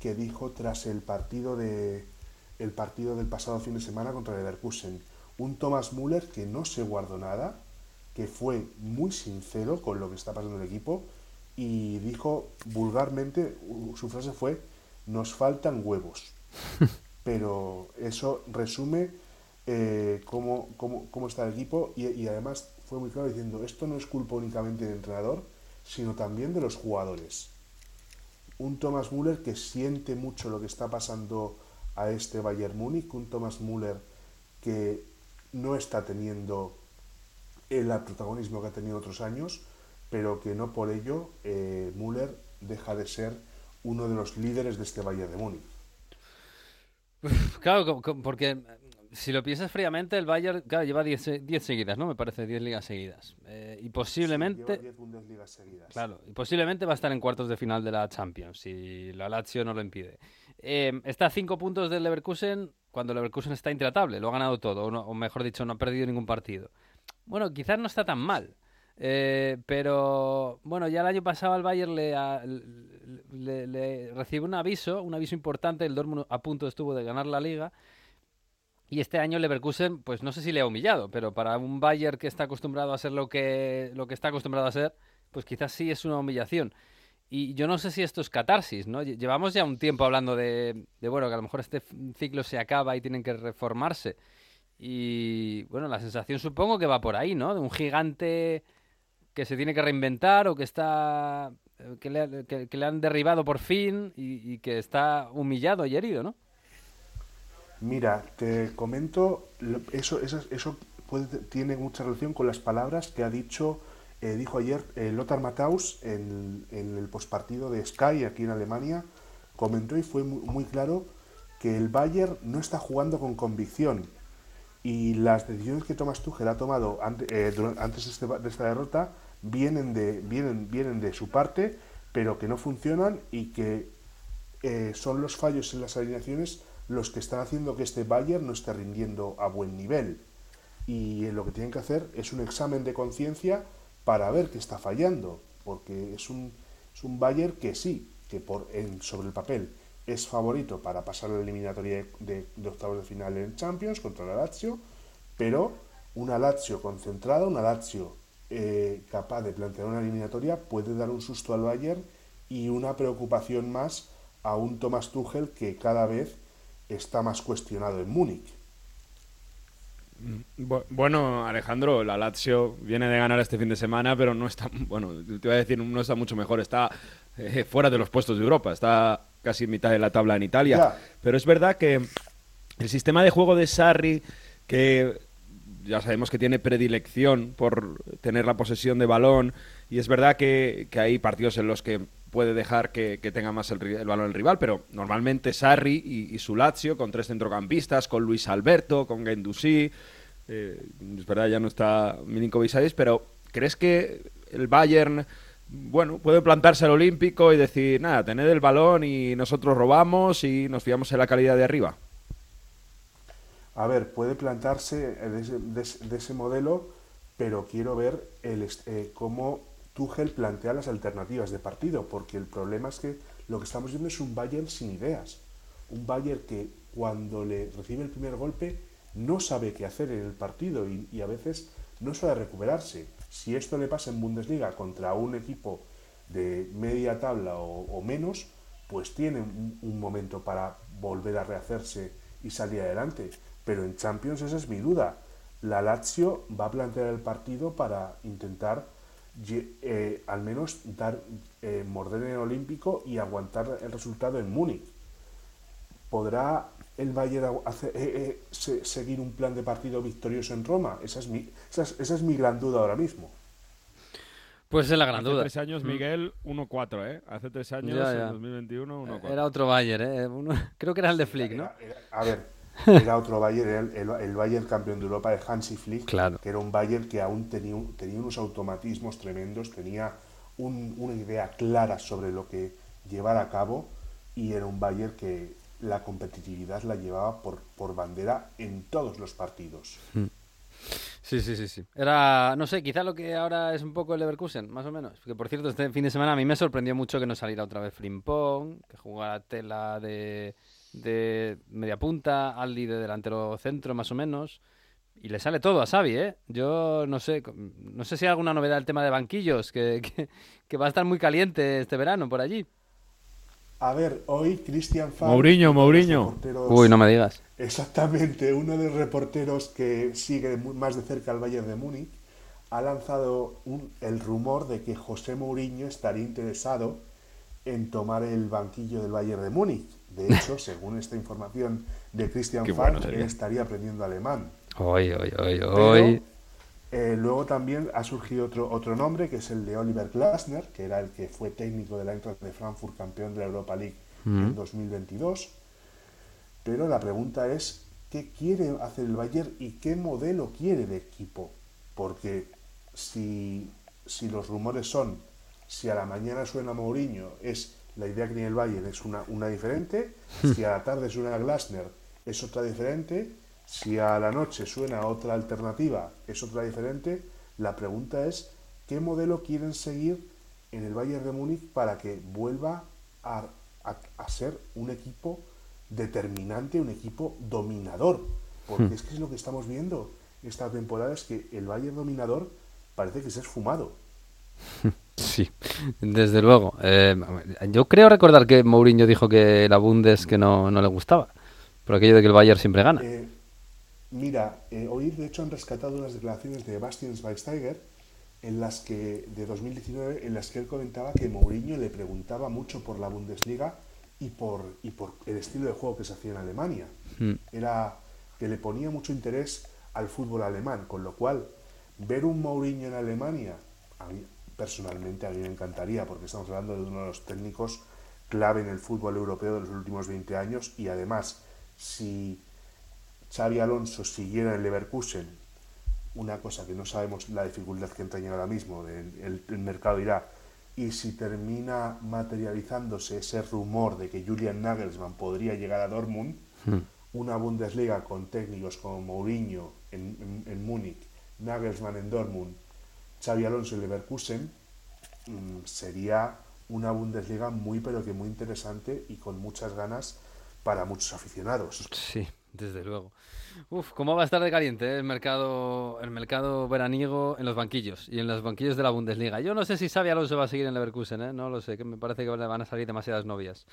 que dijo tras el partido de el partido del pasado fin de semana contra el Leverkusen. Un Thomas Müller que no se guardó nada, que fue muy sincero con lo que está pasando en el equipo y dijo vulgarmente, su frase fue, nos faltan huevos. <laughs> Pero eso resume eh, cómo, cómo- cómo está el equipo y, además fue muy claro diciendo, esto no es culpa únicamente del entrenador, sino también de los jugadores. Un Thomas Müller que siente mucho lo que está pasando a este Bayern Múnich, un Thomas Müller que no está teniendo el protagonismo que ha tenido otros años, pero que no por ello eh, Müller deja de ser uno de los líderes de este Bayern de Múnich. <laughs> Claro, porque eh, si lo piensas fríamente, el Bayern claro, lleva 10 se- 10 seguidas, ¿no? Me parece 10 ligas seguidas. Eh, y Lleva posiblemente, 10 Bundesligas seguidas. claro, y posiblemente va a estar en cuartos de final de la Champions, si la Lazio no lo impide. Eh, está a 5 puntos del Leverkusen cuando el Leverkusen está intratable, lo ha ganado todo, o, no- o mejor dicho, no ha perdido ningún partido. Bueno, quizás no está tan mal. Eh, pero bueno, ya el año pasado al Bayern le, a- le, recibió un aviso, un aviso importante. El Dortmund a punto estuvo de ganar la liga. Y este año Leverkusen, pues no sé si le ha humillado, pero para un Bayern que está acostumbrado a ser lo que, lo que está acostumbrado a ser, pues quizás sí es una humillación. Y yo no sé si esto es catarsis, ¿no? Lle- Llevamos ya un tiempo hablando de, de, bueno, que a lo mejor este ciclo se acaba y tienen que reformarse. Y bueno, la sensación supongo que va por ahí, ¿no? De un gigante que se tiene que reinventar o que está eh, que le, que- que le han derribado por fin y, y que está humillado y herido, ¿no? Mira, te comento, eso, eso, eso puede- tiene mucha relación con las palabras que ha dicho, eh, dijo ayer eh, Lothar Matthaus en, en el postpartido de Sky aquí en Alemania, comentó y fue muy, muy claro que el Bayern no está jugando con convicción y las decisiones que Thomas Tuchel ha tomado ante- eh, dura- antes de, este- de esta derrota vienen de, vienen, vienen de su parte, pero que no funcionan y que eh, son los fallos en las alineaciones los que están haciendo que este Bayern no esté rindiendo a buen nivel. Y eh, lo que tienen que hacer es un examen de conciencia para ver qué está fallando, porque es un, es un Bayern que sí, que por, sobre el papel es favorito para pasar la eliminatoria de- de octavos de final en Champions contra la Lazio, pero una Lazio concentrada, una Lazio eh, capaz de plantear una eliminatoria puede dar un susto al Bayern y una preocupación más a un Thomas Tuchel que cada vez está más cuestionado en Múnich. Bu- Bueno, Alejandro, la Lazio viene de ganar este fin de semana, pero no está, <laughs> bueno, te iba a decir, no está mucho mejor, está eh, fuera de los puestos de Europa, está casi en mitad de la tabla en Italia. Ya. Pero es verdad que el sistema de juego de Sarri, que ya sabemos que tiene predilección por tener la posesión de balón, y es verdad que, que hay partidos en los que puede dejar que, que tenga más el, balón el rival, pero normalmente Sarri y, y su Lazio con tres centrocampistas, con Luis Alberto, con Gendouzi, eh, es verdad ya no está Milinkovic Savic, pero ¿crees que el Bayern bueno, puede plantarse al Olímpico y decir, nada, tened el balón y nosotros robamos y nos fiamos en la calidad de arriba? A ver, puede plantarse de ese, de ese- de ese modelo, pero quiero ver el, eh, cómo Tuchel plantea las alternativas de partido, porque el problema es que lo que estamos viendo es un Bayern sin ideas. Un Bayern que cuando le recibe el primer golpe no sabe qué hacer en el partido y, a veces no sabe recuperarse. Si esto le pasa en Bundesliga contra un equipo de media tabla o, menos, pues tiene un momento para volver a rehacerse y salir adelante. Pero en Champions esa es mi duda. La Lazio va a plantear el partido para intentar eh, al menos dar eh, morder en el Olímpico y aguantar el resultado en Múnich. ¿Podrá el Bayern hacer- eh, eh, se- seguir un plan de partido victorioso en Roma? Esa es mi, esa es, esa es mi gran duda ahora mismo. Pues es la gran Hace duda. tres años, Mm. Miguel, 1-4, ¿eh? Hace tres años, Ya, en ya. 2021, 1-4. Era otro Bayern, ¿eh? Uno- <laughs> Creo que era el de Flick, ¿no? Era- era- a ver, era otro Bayern, era el, el- el Bayern campeón de Europa de Hansi Flick, Claro. que era un Bayern que aún tenía, tenía unos automatismos tremendos, tenía un- una idea clara sobre lo que llevar a cabo y era un Bayern que la competitividad la llevaba por, por bandera en todos los partidos. Sí, sí, sí, sí. Era, no sé, quizá lo que ahora es un poco el Leverkusen, más o menos. Que por cierto, este fin de semana a mí me sorprendió mucho que no saliera otra vez Frimpong, que jugara Tela de, de media punta, Aldi de delantero centro, más o menos. Y le sale todo a Xavi, ¿eh? Yo no sé, no sé si hay alguna novedad del tema de banquillos, que, <laughs> que, que va a estar muy caliente este verano por allí. A ver, hoy Christian Falk, Mourinho, Mourinho. Uy, no me digas. Exactamente, uno de los reporteros que sigue más de cerca al Bayern de Múnich ha lanzado un- el rumor de que José Mourinho estaría interesado en tomar el banquillo del Bayern de Múnich. De <laughs> hecho, según esta información de Christian bueno estaría aprendiendo alemán. Hoy, hoy, hoy, Pero, hoy. eh, luego también ha surgido otro, otro nombre, que es el de Oliver Glasner, que era el que fue técnico del Eintracht de Frankfurt, campeón de la Europa League en 2022. Pero la pregunta es, ¿qué quiere hacer el Bayern y qué modelo quiere de equipo? Porque si, si los rumores son, si a la mañana suena Mourinho, es la idea que tiene el Bayern es una, una diferente, si a la tarde suena Glasner es otra diferente, si a la noche suena otra alternativa es otra diferente, la pregunta es, ¿qué modelo quieren seguir en el Bayern de Múnich para que vuelva a, a- a ser un equipo determinante, un equipo dominador? Porque es que es lo que estamos viendo esta temporada, es que el Bayern dominador parece que se ha esfumado. <laughs> Sí, desde luego. Eh, yo creo recordar que Mourinho dijo que la Bundes que no, no le gustaba. Por aquello de que el Bayern siempre gana. Eh, mira, eh, hoy de hecho han rescatado unas declaraciones de Bastian Schweinsteiger en las que de 2019 en las que él comentaba que Mourinho le preguntaba mucho por la Bundesliga y por y por el estilo de juego que se hacía en Alemania. Mm. Era que le ponía mucho interés al fútbol alemán, con lo cual ver un Mourinho en Alemania a mí personalmente a mí me encantaría porque estamos hablando de uno de los técnicos clave en el fútbol europeo de los últimos 20 años y además si Xavi Alonso siguiera en Leverkusen, una cosa que no sabemos la dificultad que entraña ahora mismo, el, el- mercado irá, y si termina materializándose ese rumor de que Julian Nagelsmann podría llegar a Dortmund, una Bundesliga con técnicos como Mourinho en, en- en Múnich, Nagelsmann en Dortmund, Xavi Alonso en Leverkusen, mm, sería una Bundesliga muy pero que muy interesante y con muchas ganas para muchos aficionados. Sí, desde luego. Uf, ¿cómo va a estar de caliente eh, el mercado, el mercado veraniego en los banquillos y en los banquillos de la Bundesliga? Yo no sé si Xavi Alonso va a seguir en Leverkusen, ¿eh? No lo sé, que me parece que van a salir demasiadas novias.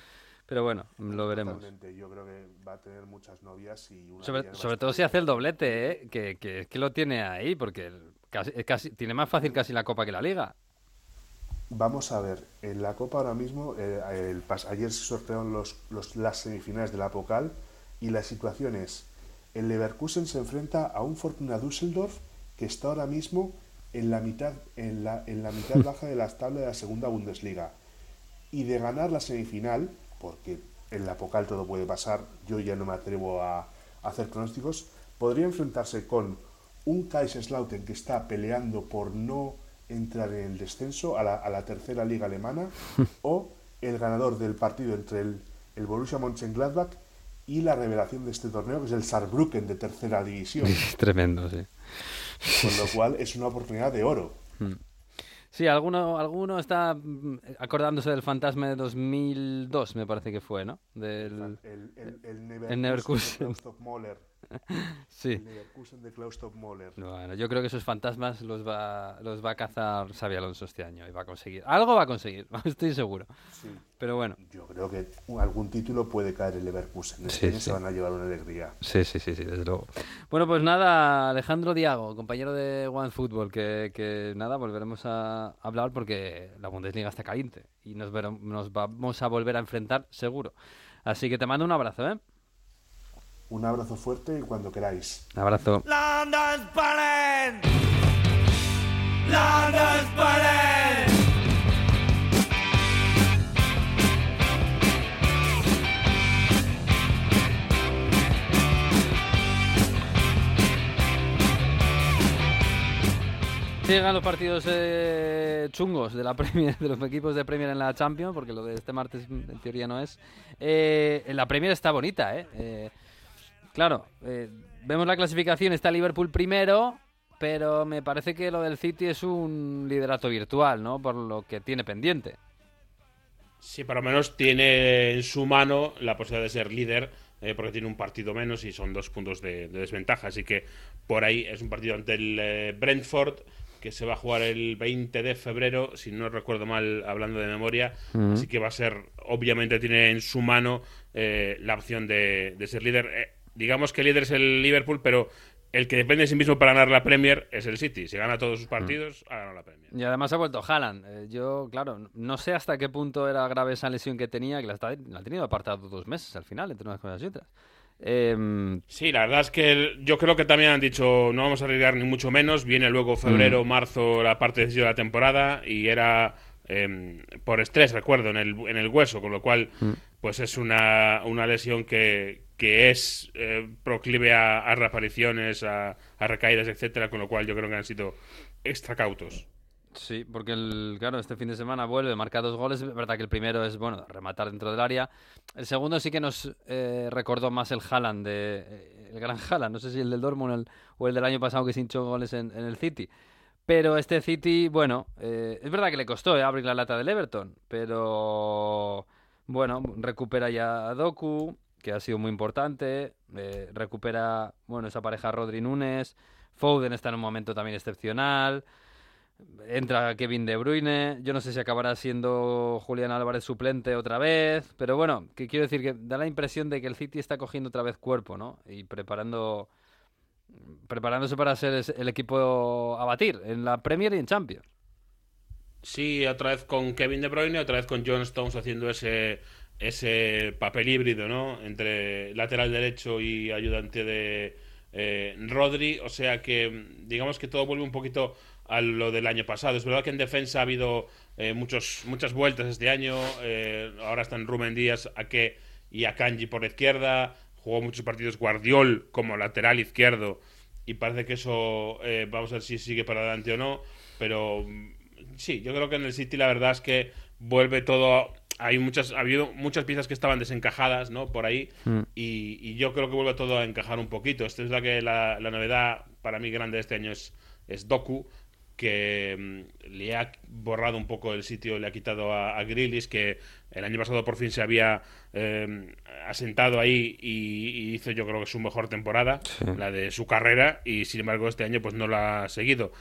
Pero bueno, lo veremos. Totalmente, Yo creo que va a tener muchas novias y una Sobre, todo si hace el doblete, ¿eh? Que, que, que lo tiene ahí, porque casi, tiene más fácil casi la Copa que la Liga. Vamos a ver, en la Copa ahora mismo, eh, el pas- ayer se sortearon los, los- las semifinales de la Pocal y la situación es, el Leverkusen se enfrenta a un Fortuna Düsseldorf que está ahora mismo en la mitad, en la, en la mitad <laughs> baja de la tabla de la segunda Bundesliga. Y de ganar la semifinal, porque en la Pocal todo puede pasar, yo ya no me atrevo a, a hacer pronósticos, podría enfrentarse con un Kaiserslautern que está peleando por no entrar en el descenso a la, a la tercera liga alemana <laughs> o el ganador del partido entre el, el Borussia Mönchengladbach y la revelación de este torneo que es el Saarbrücken de tercera división <laughs> Tremendo, sí. con lo cual es una oportunidad de oro Sí, alguno, alguno está mm, acordándose del fantasma de 2002, me parece que fue, ¿no? Del... el, el, el El Neverkusen. Sí. El Leverkusen de Klaus Moller. Bueno, yo creo que esos fantasmas los va, los va a cazar Xabi Alonso este año y va a conseguir. Algo va a conseguir, <laughs> estoy seguro. Sí. Pero bueno, Yo creo que algún título puede caer el Leverkusen. Este Sí, año sí. se van a llevar una alegría. sí, sí, sí, sí, desde luego. Bueno, pues nada, Alejandro Diago, compañero de One Football, que, que nada, volveremos a hablar porque la Bundesliga está caliente y nos, nos vamos a volver a enfrentar seguro. Así que te mando un abrazo, ¿eh? Un abrazo fuerte y cuando queráis. Un abrazo. London's burning! London's burning! Llegan los partidos eh, chungos de la <laughs> Premier, de los equipos de Premier en la Champions, porque lo de este martes en teoría no es. Eh, la Premier está bonita, ¿eh? Eh, claro, eh, vemos la clasificación, está Liverpool primero, pero me parece que lo del City es un liderato virtual, ¿no? Por lo que tiene pendiente. Sí, por lo menos tiene en su mano la posibilidad de ser líder, eh, porque tiene un partido menos y son dos puntos de, de desventaja. Así que por ahí es un partido ante el eh, Brentford, que se va a jugar el 20 de febrero, si no recuerdo mal, hablando de memoria. Así que va a ser, obviamente tiene en su mano eh, la opción de, de ser líder. Eh, digamos que el líder es el Liverpool, pero el que depende de sí mismo para ganar la Premier es el City. Si gana todos sus partidos, ha ganado la Premier. Y además ha vuelto Haaland. Eh, yo, claro, no sé hasta qué punto era grave esa lesión que tenía, que la, está- la ha tenido apartado dos meses al final, entre unas cosas y otras. Em, Sí, la verdad es que el- yo creo que también han dicho no vamos a arriesgar ni mucho menos. Viene luego febrero, marzo, la parte decisiva de la temporada y era em, por estrés, recuerdo, en el, en el hueso, con lo cual pues es una, una lesión que, que es eh, proclive a, reapariciones, a, a recaídas, etcétera, con lo cual yo creo que han sido extra cautos. Sí, porque el, claro, este fin de semana vuelve, marca dos goles. Es verdad que el primero es, bueno, rematar dentro del área. El segundo sí que nos eh, recordó más el Haaland, de, eh, el gran Haaland. No sé si el del Dortmund o el, del año pasado que se hinchó goles en, el City. Pero este City, bueno, es verdad que le costó abrir la lata del Everton, pero bueno, recupera ya a Doku, que ha sido muy importante. eh, recupera, bueno, esa pareja Rodri-Núñez. Foden está en un momento también excepcional. Entra Kevin De Bruyne. Yo no sé si acabará siendo Julián Álvarez suplente otra vez. Pero bueno, que quiero decir que da la impresión de que el City está cogiendo otra vez cuerpo, ¿no? Y preparando preparándose para ser el equipo a batir en la Premier y en Champions. Sí, otra vez con Kevin De Bruyne, otra vez con John Stones haciendo ese, ese papel híbrido, ¿no? Entre lateral derecho y ayudante de eh, Rodri. O sea que, digamos que todo vuelve un poquito a lo del año pasado. Es verdad que en defensa ha habido eh, muchos, muchas vueltas este año. eh, ahora están Rubén Díaz, Ake y Akanji por izquierda. Jugó muchos partidos Guardiol como lateral izquierdo. Y parece que eso, eh, vamos a ver si sigue para adelante o no. Pero mm, sí, yo creo que en el City la verdad es que vuelve todo. Hay muchas, ha habido muchas piezas que estaban desencajadas, ¿no? Por ahí. Mm. Y, y yo creo que vuelve todo a encajar un poquito. Esto es la que la, la novedad para mí grande de este año es, es Doku, que mm, le ha borrado un poco el sitio, le ha quitado a, a Grealish, que el año pasado por fin se había eh, asentado ahí y, y hizo yo creo que su mejor temporada, la de su carrera, y sin embargo este año pues no la ha seguido.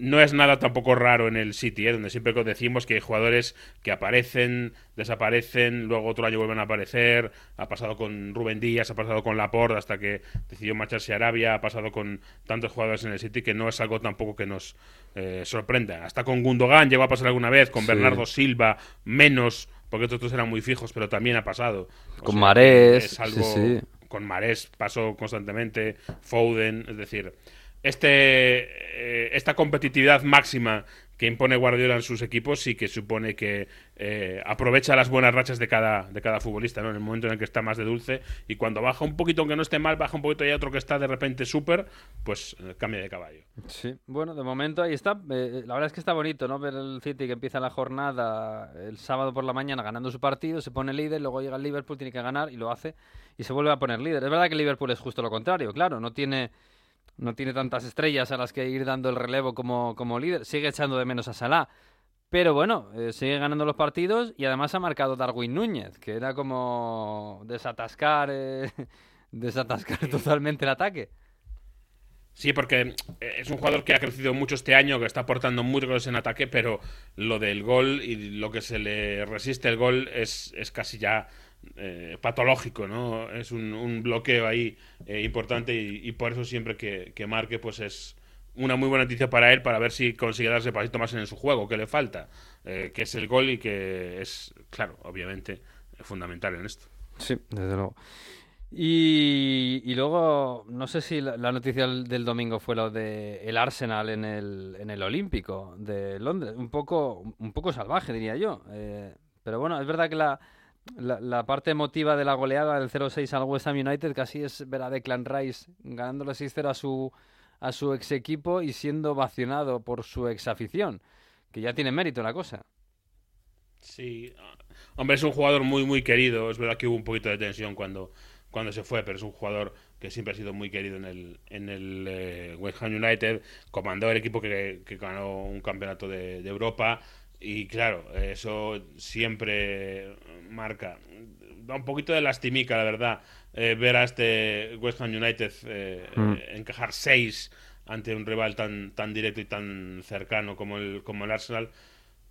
No es nada tampoco raro en el City, ¿eh? donde siempre decimos que hay jugadores que aparecen, desaparecen, luego otro año vuelven a aparecer. Ha pasado con Rubén Díaz, ha pasado con Laporte hasta que decidió marcharse a Arabia, ha pasado con tantos jugadores en el City que no es algo tampoco que nos eh, sorprenda. Hasta con Gundogan llegó a pasar alguna vez, con Sí. Bernardo Silva, menos, porque estos otros eran muy fijos, pero también ha pasado. O Con sea, Marés, es algo- sí, sí. con Marés pasó constantemente, Foden, es decir, este, eh, esta competitividad máxima que impone Guardiola en sus equipos sí que supone que eh, aprovecha las buenas rachas de cada, de cada futbolista, ¿no? En el momento en el que está más de dulce y cuando baja un poquito, aunque no esté mal, baja un poquito y otro que está de repente súper, pues eh, cambia de caballo. Sí, bueno, de momento ahí está. La verdad es que está bonito, ¿no? Ver el City que empieza la jornada el sábado por la mañana ganando su partido, se pone líder, luego llega el Liverpool, tiene que ganar y lo hace y se vuelve a poner líder. Es verdad que Liverpool es justo lo contrario, claro, no tiene no tiene tantas estrellas a las que ir dando el relevo como, como líder, sigue echando de menos a Salah. Pero bueno, eh, sigue ganando los partidos y además ha marcado Darwin Núñez, que era como desatascar eh, <laughs> desatascar totalmente el ataque. Sí, porque eh, es un jugador que ha crecido mucho este año, que está aportando muchos goles en ataque, pero lo del gol y lo que se le resiste el gol es, es casi ya eh, patológico, ¿no? Es un, bloqueo ahí eh, importante y, por eso siempre que, que marque, pues es una muy buena noticia para él para ver si consigue darse pasito más en su juego, que le falta, eh, que es el gol y que es, claro, obviamente, fundamental en esto. Sí, desde luego. Y, luego, no sé si la, noticia del, del domingo fue lo de el Arsenal en el, en el Olímpico de Londres. Un poco, un poco salvaje, diría yo. Eh, pero bueno, es verdad que la, la, la parte emotiva de la goleada del 0-6 al West Ham United casi es ver a Declan Rice ganándole 6-0 a su, a su ex equipo y siendo vacionado por su ex afición. Que ya tiene mérito la cosa. Sí, hombre, es un jugador muy, muy querido. Es verdad que hubo un poquito de tensión cuando, cuando se fue, pero es un jugador que siempre ha sido muy querido en el, en el eh, West Ham United. Comandó el equipo que, ganó un campeonato de Europa. Y claro, eso siempre marca. Da un poquito de lastimica, la verdad, eh, ver a este West Ham United eh, Mm. encajar seis ante un rival tan, tan directo y tan cercano como el, como el Arsenal.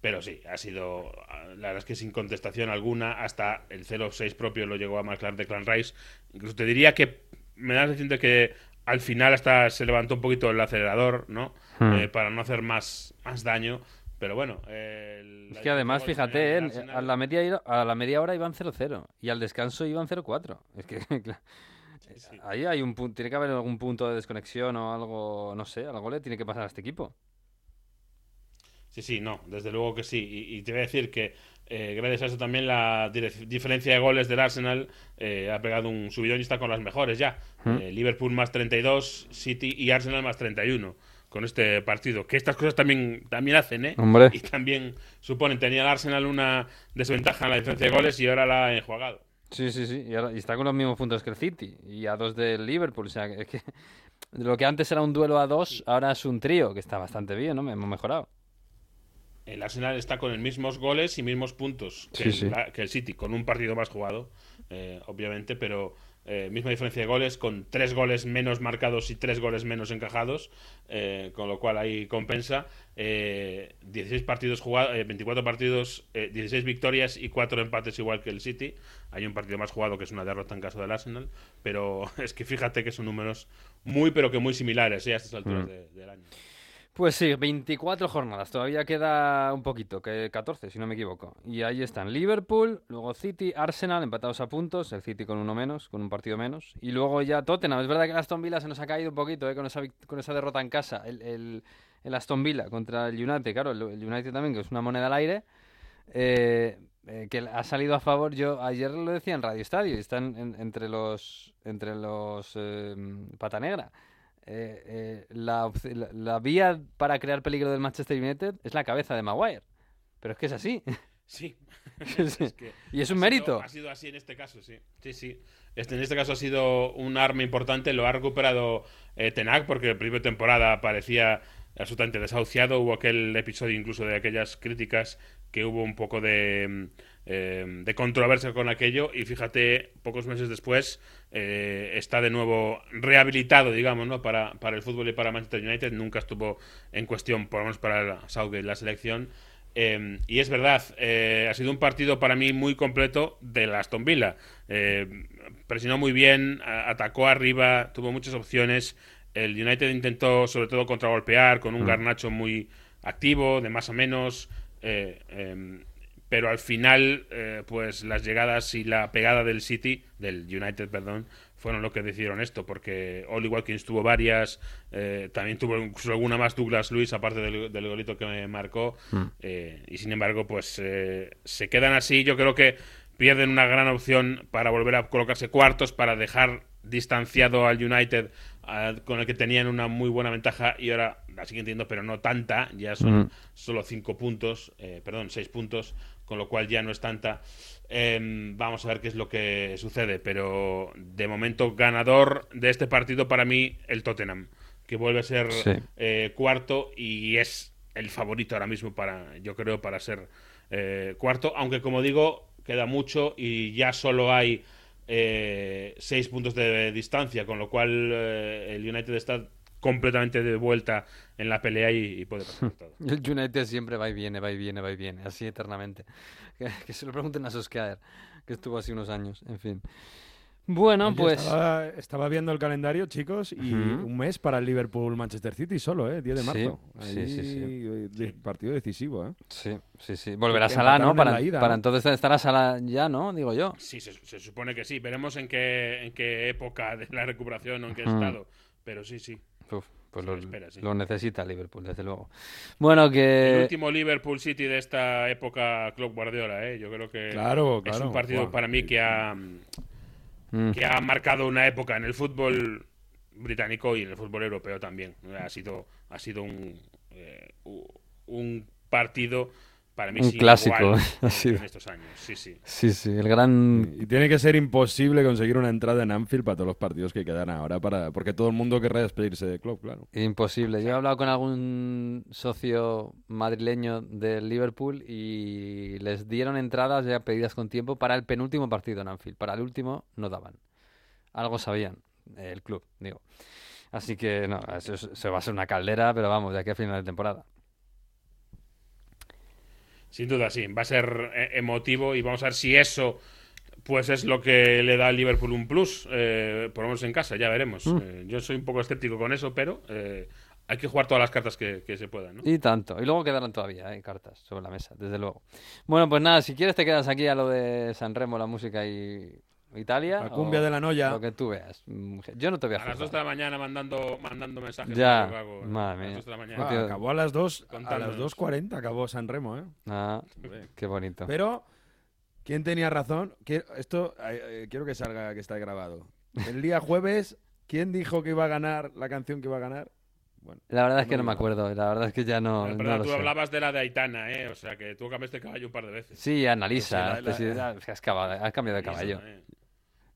Pero sí, ha sido, la verdad es que sin contestación alguna, hasta el 0-6 propio lo llegó a marcar Declan Rice. Incluso te diría que me da la sensación de que al final hasta se levantó un poquito el acelerador, ¿no? Hmm. Eh, para no hacer más, más daño. Pero bueno, eh, el- Es que además, fíjate, en ¿eh? a, la media, a la media hora iban 0-0 y al descanso iban 0-4. Es que <laughs> sí. ahí hay un tiene que haber algún punto de desconexión o algo, no sé, algo le tiene que pasar a este equipo. Sí, sí, no, desde luego que sí. Y, y te voy a decir que eh, gracias a eso también la diferencia de goles del Arsenal eh, ha pegado un subidón y está con las mejores ya. Eh, Liverpool más 32, City y Arsenal más 31 con este partido. Que estas cosas también, también hacen, ¿eh? Hombre. Y también suponen, tenía el Arsenal una desventaja en la diferencia de goles y ahora la ha enjuagado. Sí, sí, sí. Y, ahora- y está con los mismos puntos que el City y a dos del Liverpool. O sea, que- es que <laughs> lo que antes era un duelo a dos, ahora es un trío, que está bastante bien, ¿no? Hemos mejorado. El Arsenal está con los mismos goles y mismos puntos que, Sí, el, sí. la- que el City, con un partido más jugado, eh, obviamente, pero eh, misma diferencia de goles, con tres goles menos marcados y tres goles menos encajados, eh, con lo cual ahí compensa. Eh, 16 partidos jugados, 24 partidos, eh, 16 victorias y 4 empates igual que el City. Hay un partido más jugado que es una derrota en caso del Arsenal, pero <laughs> es que fíjate que son números muy, pero que muy similares eh, a estas alturas Mm. de- del año. Pues sí, 24 jornadas, todavía queda un poquito, que 14 si no me equivoco. Y ahí están Liverpool, luego City, Arsenal empatados a puntos, el City con uno menos, con un partido menos. Y luego ya Tottenham, es verdad que el Aston Villa se nos ha caído un poquito eh, con, esa, con esa derrota en casa, el, Aston Villa contra el United, claro, el, United también, que es una moneda al aire, eh, eh, que ha salido a favor, yo ayer lo decía en Radio Estadio, están en- entre los, entre los eh, pata negra. Eh, eh, la, la- la vía para crear peligro del Manchester United es la cabeza de Maguire. Pero es que es así. Sí. <laughs> Sí. Es que Y es ha un sido- mérito. ha sido así en este caso, sí. Sí, sí. Este, en este caso ha sido un arma importante. Lo ha recuperado eh, Tenac porque principio de temporada parecía absolutamente desahuciado. Hubo aquel episodio incluso de aquellas críticas que hubo un poco de, mm, eh, de controversia con aquello. Y fíjate, pocos meses después eh, está de nuevo rehabilitado, digamos, ¿no? para, para el fútbol y para Manchester United. Nunca estuvo en cuestión, por lo menos para la Southgate, la selección. Eh, y es verdad, eh, ha sido un partido para mí muy completo del Aston Villa. Presionó muy bien, a- atacó arriba, tuvo muchas opciones. El United intentó sobre todo contragolpear con un Garnacho muy activo, de más a menos. Eh, eh, pero al final, eh, pues las llegadas y la pegada del City, del United, perdón, fueron lo que decidieron esto, porque Oli Watkins tuvo varias, eh, también tuvo incluso alguna más Douglas Luis, aparte del, del golito que me marcó, eh, y sin embargo, pues se quedan así. Yo creo que pierden una gran opción para volver a colocarse cuartos, para dejar distanciado al United, a- con el que tenían una muy buena ventaja, y ahora la siguen teniendo, pero no tanta, ya son Mm. solo cinco puntos, eh, perdón, seis puntos, con lo cual ya no es tanta. Em, vamos a ver qué es lo que sucede, pero de momento ganador de este partido para mí el Tottenham, que vuelve a ser Sí. eh, cuarto y es el favorito ahora mismo para, yo creo, para ser eh, cuarto, aunque como digo, queda mucho y ya solo hay eh, seis puntos de distancia, con lo cual eh, el United está completamente de vuelta en la pelea y, puede pasar. <laughs> El United siempre va y viene, va y viene, va y viene, así eternamente. <laughs> Que, se lo pregunten a Solskjaer, que estuvo así unos años, en fin. Bueno, Oye, pues... Estaba, estaba viendo el calendario, chicos, y un mes para el Liverpool-Manchester City solo, ¿eh? 10 de Sí, marzo. sí, sí, sí. Eh, de- Partido decisivo, ¿eh? Sí, sí, sí. Volverá Que Salah, ¿no? en Para, la ida, para ¿no? entonces estará Salah ya, ¿no? Digo yo. Sí, se, se supone que sí. Veremos en qué, en qué época de la recuperación o en qué estado. Pero sí, sí. Uf, pues lo, espera, sí. lo necesita Liverpool, desde luego. Bueno, El que... último Liverpool City de esta época Club Guardiola, ¿eh? Yo creo que Claro, es claro. un partido para mí que ha, Mm. que ha marcado una época en el fútbol británico y en el fútbol europeo también. Ha sido, ha sido un, eh, un partido para mí Un sin clásico, <laughs> igual ha en, sido. en estos años. Sí, sí. Sí, sí, el gran... Y tiene que ser imposible conseguir una entrada en Anfield para todos los partidos que quedan ahora, para porque todo el mundo querrá despedirse de club, claro. Imposible. Yo he hablado con algún socio madrileño del Liverpool y les dieron entradas ya pedidas con tiempo para el penúltimo partido en Anfield. Para el último no daban. Algo sabían, eh, el club, digo. Así que no, eso, es- eso va a ser una caldera, pero vamos, de aquí a final de temporada. Sin duda, sí. Va a ser eh, emotivo y vamos a ver si eso pues es lo que le da al Liverpool un plus. Eh, por lo menos en casa, ya veremos. Mm. Eh, yo soy un poco escéptico con eso, pero eh, hay que jugar todas las cartas que, que se puedan. ¿no? Y tanto. Y luego quedarán todavía eh, cartas sobre la mesa, desde luego. Bueno, pues nada, si quieres te quedas aquí a lo de San Remo, la música y Italia. La cumbia o de la noya. Lo que tú veas. Yo no te voy a A las 2 de la mañana mandando, mandando mensajes. Ya, madre a las mía. 2 de la mañana. Ah, acabó a las 2 a las Contándonos. 2.40 acabó San Remo, ¿eh? Ah, qué bonito. Pero, ¿quién tenía razón? Qui- Esto eh, quiero que salga, que está grabado. El día jueves, ¿quién dijo que iba a ganar la canción que iba a ganar? Bueno, La verdad es que no no me acuerdo, la verdad es que ya no, lo tú sé. hablabas de la de Aitana, ¿eh? O sea, que tú cambiaste caballo un par de veces. Sí, analiza. Sí, la- te- la- sí, has, cava- has cambiado de caballo. eh.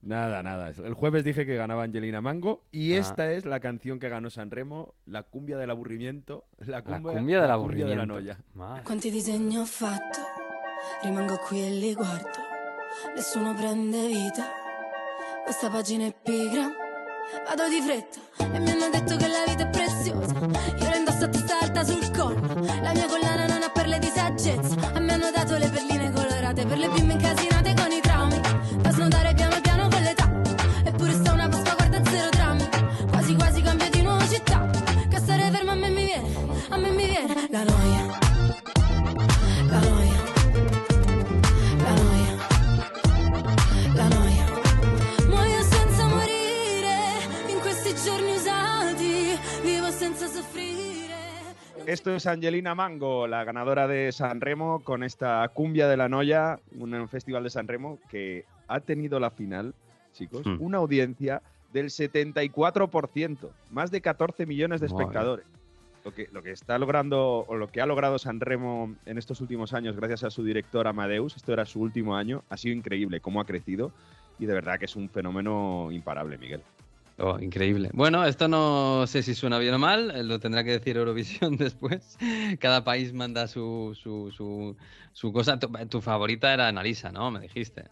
Nada, nada. El jueves dije que ganaba Angelina Mango y Ah. esta es la canción que ganó San Remo, la cumbia del aburrimiento, la La cumbia, cumbia del la cumbia de la aburrimiento. noia. Madre. Quanti disegni ho fatto, rimango qui e li guardo, nessuno prende vita, questa pagina è pigra, vado di fretta e mi hanno detto che la vita è preziosa, io la indosso a testa alta sul collo, la mia collana non ha perle di saggezza, a me hanno dato le Esto es Angelina Mango, la ganadora de San Remo, con esta cumbia de la noia, un festival de San Remo que ha tenido la final, chicos, Hmm. una audiencia del 74%, más de 14 millones de espectadores. Lo que, lo que está logrando, o lo que ha logrado San Remo en estos últimos años, gracias a su director Amadeus, esto era su último año, ha sido increíble cómo ha crecido y de verdad que es un fenómeno imparable, Miguel. Oh, increíble. Bueno, esto no sé si suena bien o mal, eh, lo tendrá que decir Eurovisión <laughs> después. Cada país manda su, su, su, su cosa. Tu, tu favorita era Analisa, ¿no? Me dijiste.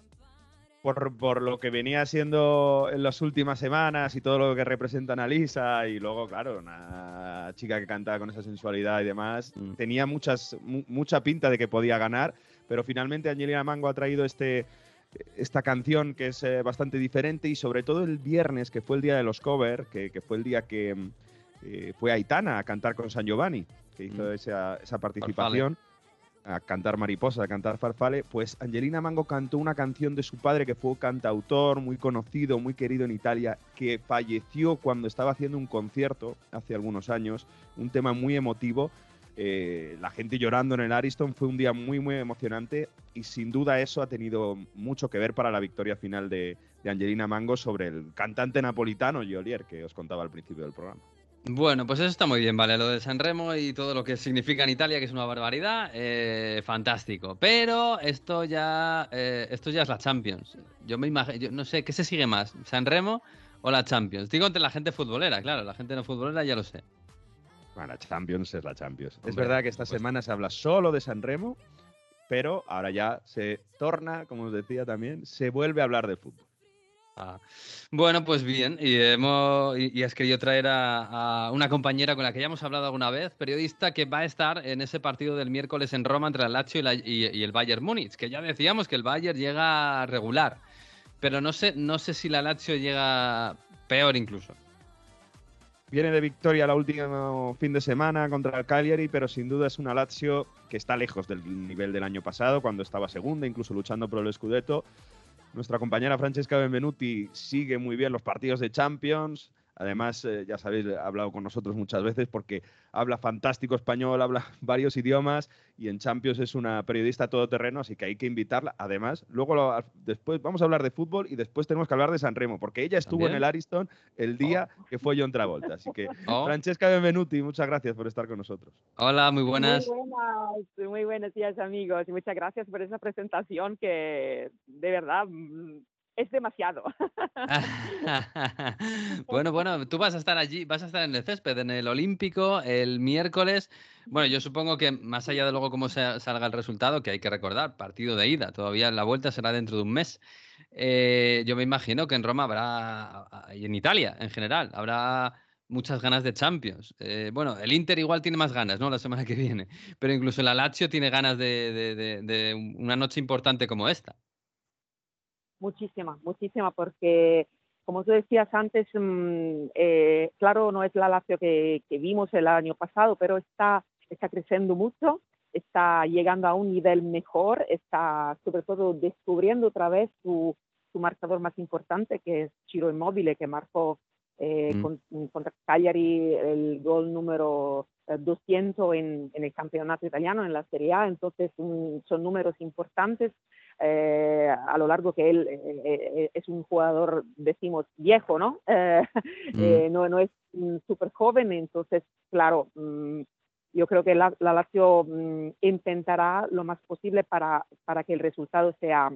por, por lo que venía siendo en las últimas semanas y todo lo que representa Analisa y luego, claro, una chica que canta con esa sensualidad y demás, Mm. tenía muchas, mu- mucha pinta de que podía ganar, pero finalmente Angelina Mango ha traído este, esta canción que es eh, bastante diferente y sobre todo el viernes, que fue el día de los covers, que, que fue el día que mm, eh, fue Aitana a cantar con San Giovanni, que hizo Mm. esa, esa participación a cantar Mariposa, a cantar Farfale, pues Angelina Mango cantó una canción de su padre que fue cantautor, muy conocido, muy querido en Italia, que falleció cuando estaba haciendo un concierto hace algunos años, un tema muy emotivo. Eh, la gente llorando en el Ariston fue un día muy, muy emocionante y sin duda eso ha tenido mucho que ver para la victoria final de, Angelina Mango sobre el cantante napolitano Jolier, que os contaba al principio del programa. Bueno, pues eso está muy bien, ¿vale? Lo de San Remo y todo lo que significa en Italia, que es una barbaridad, eh, fantástico. Pero esto ya, eh, esto ya es la Champions. Yo me imagino, no sé, ¿qué se sigue más? ¿San Remo o la Champions? Digo entre la gente futbolera, claro, la gente no futbolera ya lo sé. Bueno, la Champions es la Champions. es verdad que esta semana se habla solo de San Remo, pero ahora ya se torna, como os decía también, se vuelve a hablar de fútbol. Ah. Bueno, pues bien, y, hemos, y, y has querido traer a, a una compañera con la que ya hemos hablado alguna vez, periodista que va a estar en ese partido del miércoles en Roma entre el Lazio y, la- y- y el Bayern Múnich, que ya decíamos que el Bayern llega regular, pero no sé, no sé si la Lazio llega peor incluso. Viene de victoria la última fin de semana contra el Cagliari, pero sin duda es una Lazio que está lejos del nivel del año pasado, cuando estaba segunda, incluso luchando por el Scudetto. Nuestra compañera Francesca Benvenuti sigue muy bien los partidos de Champions. Además, eh, ya sabéis, ha hablado con nosotros muchas veces porque habla fantástico español, habla <laughs> varios idiomas y en Champions es una periodista todoterreno, así que hay que invitarla. Además, luego lo- después vamos a hablar de fútbol y después tenemos que hablar de San Remo, porque ella estuvo ¿También? en el Ariston el día que fue John Travolta. Así que, Oh. Francesca Benvenuti, muchas gracias por estar con nosotros. Hola, muy buenas. Muy buenas, muy buenos días amigos y muchas gracias por esa presentación que de verdad mm, es demasiado. <laughs> bueno, bueno, tú vas a estar allí, vas a estar en el césped, en el Olímpico, el miércoles. Bueno, yo supongo que más allá de luego cómo salga el resultado, que hay que recordar, partido de ida, todavía la vuelta será dentro de un mes. eh, yo me imagino que en Roma habrá, y en Italia en general, habrá muchas ganas de Champions. Eh, bueno, el Inter igual tiene más ganas, ¿no? La semana que viene, pero incluso la Lazio tiene ganas de, de- de- de una noche importante como esta. Muchísima, muchísima, porque como tú decías antes, mm, eh, claro, no es la Lazio que, que vimos el año pasado, pero está, está creciendo mucho, está llegando a un nivel mejor, está sobre todo descubriendo otra vez su, su marcador más importante, que es Ciro Immobile, que marcó eh, Mm. con- contra Cagliari el gol número eh, 200 en, en el campeonato italiano, en la Serie A, entonces mm, son números importantes eh, a lo largo que él eh, eh, es un jugador, decimos, viejo, ¿no? <laughs> Eh, no, no es mm, súper joven, entonces, claro, mm, yo creo que la, la Lazio mm, intentará lo más posible para, para que el resultado sea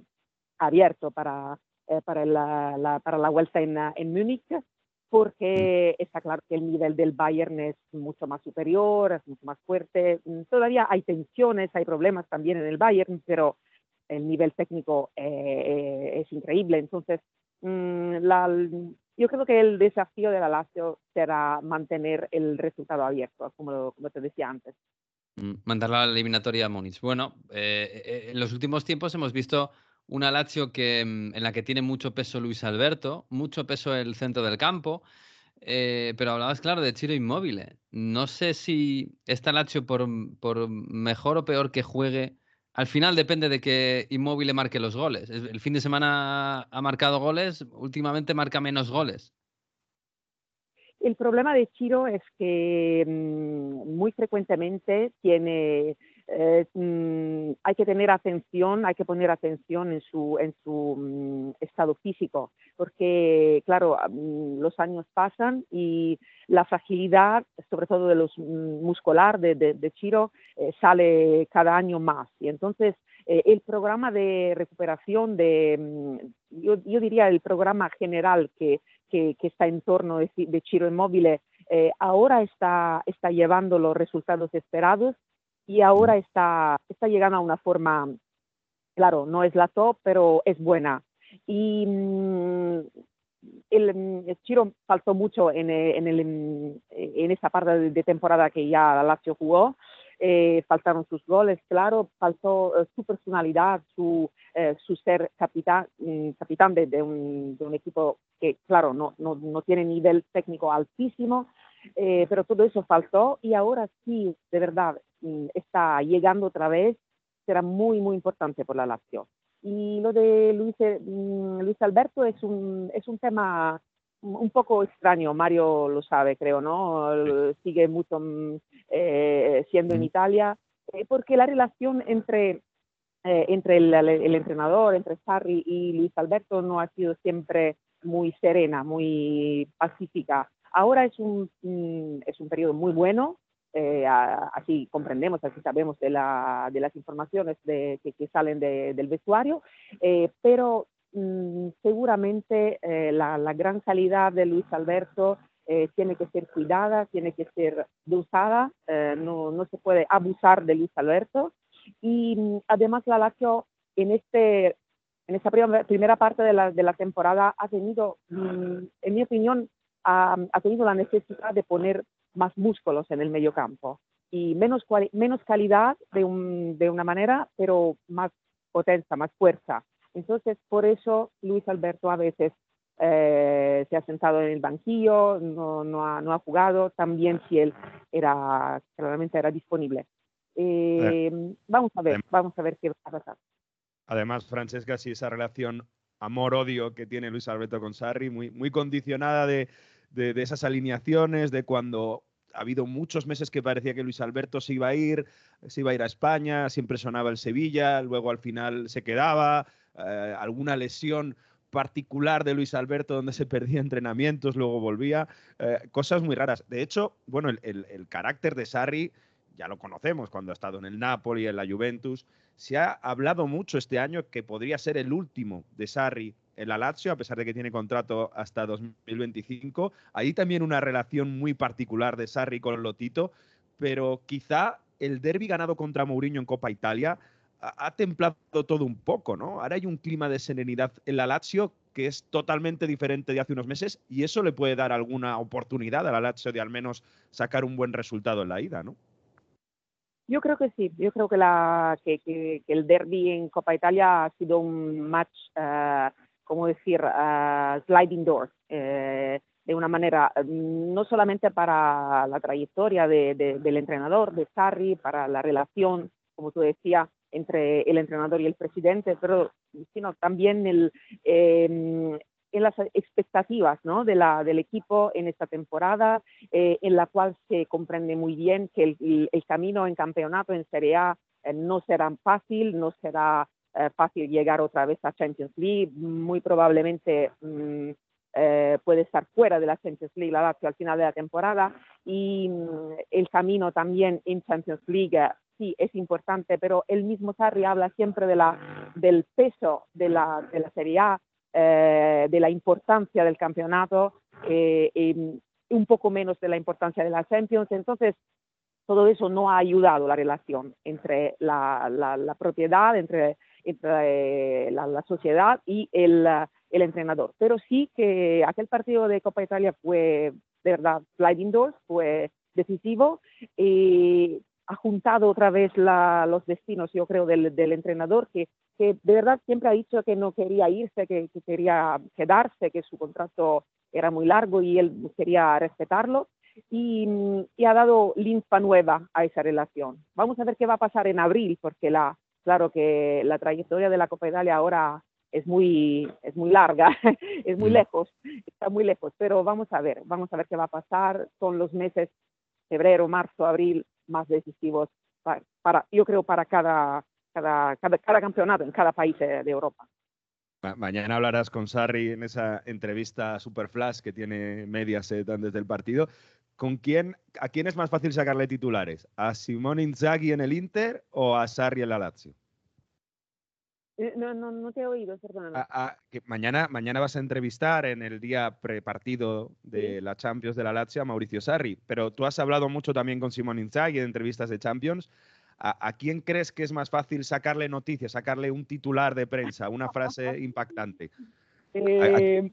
abierto para, para, la, la- para la vuelta en, en Múnich, porque está claro que el nivel del Bayern es mucho más superior, es mucho más fuerte. Mm, Todavía hay tensiones, hay problemas también en el Bayern, pero el nivel técnico eh, es increíble. Entonces, mm, yo creo que el desafío de la Lazio será mantener el resultado abierto, como, te decía antes. Mm, Mandarla a la eliminatoria a Múnich. Bueno, eh, eh, en los últimos tiempos hemos visto una Lazio que, mm, en la que tiene mucho peso Luis Alberto, mucho peso el centro del campo, pero hablabas, claro, de Chiro Inmóvil. No sé si esta Lazio, por mejor o peor que juegue, al final depende de que Inmóvil marque los goles. Es- El fin de semana ha marcado goles, últimamente marca menos goles. El problema de Chiro es que mm, muy frecuentemente tiene, mm, hay que tener atención, hay que poner atención en su, mm, estado físico, porque claro, mm, los años pasan y la fragilidad, sobre todo de los muscular de, de, Chiro, eh, sale cada año más. Y entonces eh, el programa de recuperación de, yo, diría el programa general que, está en torno de, de Chiro Inmóvil, eh, ahora está llevando los resultados esperados y ahora está, está llegando a una forma, claro, no es la top, pero es buena. Y mm, el, mm, Chiro faltó mucho en, eh, en, el, en, en esa parte de, temporada que ya Lazio jugó. Eh, faltaron sus goles, claro, faltó eh, su personalidad, su, eh, su ser capitán, mm, capitán de, de, un, de un equipo que, claro, no, no, no tiene nivel técnico altísimo, pero todo eso faltó y ahora sí, de verdad, mm, está llegando otra vez, será muy, muy importante por la Lazio. Y lo de Luis, eh, mm, Luis Alberto es un, es un tema un poco extraño, Mario lo sabe, creo, ¿no? Sigue mucho mm, eh, siendo en Italia, eh, porque la relación entre, eh, entre el, el- entrenador, entre Sarri y Luis Alberto no ha sido siempre muy serena, muy pacífica. Ahora es un, mm, es un periodo muy bueno, eh, así comprendemos, así sabemos de, la, de las informaciones de, que, que salen de- del vestuario, eh, pero mm, seguramente eh, la, la gran calidad de Luis Alberto eh, tiene que ser cuidada, tiene que ser dosada, eh, no, no se puede abusar de Luis Alberto. Y mm, además la Lazio en este en prim- primera parte de la, de la temporada ha tenido, mm, en mi opinión, ha, ha tenido la necesidad de poner más músculos en el medio campo y menos, menos calidad de, un- de una manera, pero más potencia, más fuerza. Entonces, por eso Luis Alberto a veces eh, se ha sentado en el banquillo, no, no, ha, no ha jugado, también si él era, claramente era disponible. Eh, vamos a ver, vamos a ver qué va a pasar. Además, Francesca, sí, esa relación amor-odio que tiene Luis Alberto con Sarri, muy, muy condicionada de, de- esas alineaciones, de cuando ha habido muchos meses que parecía que Luis Alberto se iba a ir, se iba a ir a España, siempre sonaba el Sevilla, luego al final se quedaba, eh, alguna lesión particular de Luis Alberto donde se perdía entrenamientos, luego volvía, eh, cosas muy raras. De hecho, bueno, el, el- el carácter de Sarri ya lo conocemos cuando ha estado en el Napoli, en la Juventus. Se ha hablado mucho este año que podría ser el último de Sarri la Lazio, a pesar de que tiene contrato hasta 2025. Ahí también una relación muy particular de Sarri con Lotito, pero quizá el derby ganado contra Mourinho en Copa Italia ha, templado todo un poco, ¿no? Ahora hay un clima de serenidad en la Lazio que es totalmente diferente de hace unos meses y eso le puede dar alguna oportunidad a la Lazio de al menos sacar un buen resultado en la ida, ¿no? Yo creo que sí, yo creo que, la, el derby en Copa Italia ha sido un match, eh, ¿cómo decir?, eh, sliding door, eh, de una manera, mm, no solamente para la trayectoria de- de- del entrenador, de Sarri, para la relación, como tú decías, entre el entrenador y el presidente, pero sino también el, eh, en las expectativas ¿no? de la, del equipo en esta temporada, eh, en la cual se comprende muy bien que el, el- el camino en campeonato en Serie A eh, no será fácil, no será eh, fácil llegar otra vez a Champions League, muy probablemente mm, eh, puede estar fuera de la Champions League la Lazio al final de la temporada y mm, el camino también en Champions League eh, sí es importante, pero el mismo Sarri habla siempre de la, del peso de la, de la Serie A, eh, de la importancia del campeonato eh, y un poco menos de la importancia de la Champions. Entonces, todo eso no ha ayudado la relación entre la, la- la propiedad, entre, entre eh, la, la sociedad y el, eh, entrenador. Pero sí que aquel partido de Copa Italia fue, de verdad, sliding doors, fue decisivo y ha juntado otra vez los destinos, yo creo, del, entrenador, que, de verdad siempre ha dicho que no quería irse, que, que quería quedarse, que su contrato era muy largo y él quería respetarlo y, y ha dado linfa nueva a esa relación. Vamos a ver qué va a pasar en abril, porque la, claro que la trayectoria de la Copa Italia ahora es muy, es muy larga, <laughs> es muy lejos, está muy lejos, pero vamos a ver, vamos a ver qué va a pasar. Son los meses febrero, marzo, abril más decisivos para, para- yo creo, para cada, cada, cada, cada campeonato en cada país de, de Europa. Ma- mañana hablarás con Sarri en esa entrevista super flash que tiene Mediaset antes del partido. ¿Con quién, ¿A quién es más fácil sacarle titulares? ¿A Simone Inzaghi en el Inter o a Sarri en la Lazio? Eh, No, no, no te he oído, perdóname. A- a- que mañana, mañana vas a entrevistar en el día prepartido de la Champions de la Lazio a Mauricio Sarri, pero tú has hablado mucho también con Simone Inzaghi en entrevistas de Champions. ¿A, a quién crees que es más fácil sacarle noticias, sacarle un titular de prensa, una frase impactante? Eh,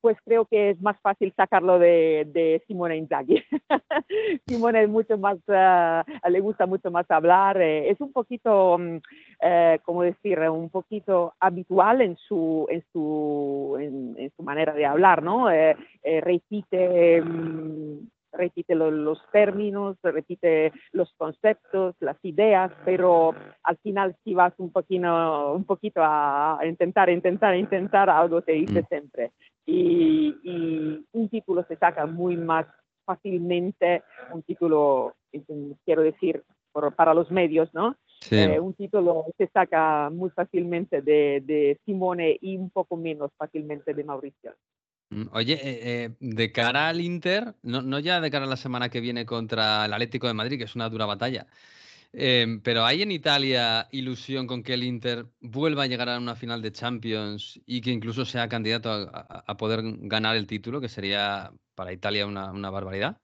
pues creo que es más fácil sacarlo de, de Simone Inzaghi. <laughs> Simone es mucho más, ah, le gusta mucho más hablar, eh, es un poquito, mm, eh, ¿cómo decir? Un poquito habitual en su, en su, en, en su manera de hablar, ¿no? Eh, eh, repite, mm, repite lo- los términos, repite los conceptos, las ideas, pero al final si vas un poquito, un poquito a intentar, intentar, intentar, algo te dice siempre. Y, y un título se saca muy más fácilmente, un título, quiero decir, por- para los medios, ¿no? Sí. Eh, un título se saca muy fácilmente de, de Simone y un poco menos fácilmente de Mauricio. Mm, Oye, eh, eh, de cara al Inter, no, no ya de cara a la semana que viene contra el Atlético de Madrid, que es una dura batalla, em, pero ¿hay en Italia ilusión con que el Inter vuelva a llegar a una final de Champions y que incluso sea candidato a, poder ganar el título, que sería para Italia una, barbaridad?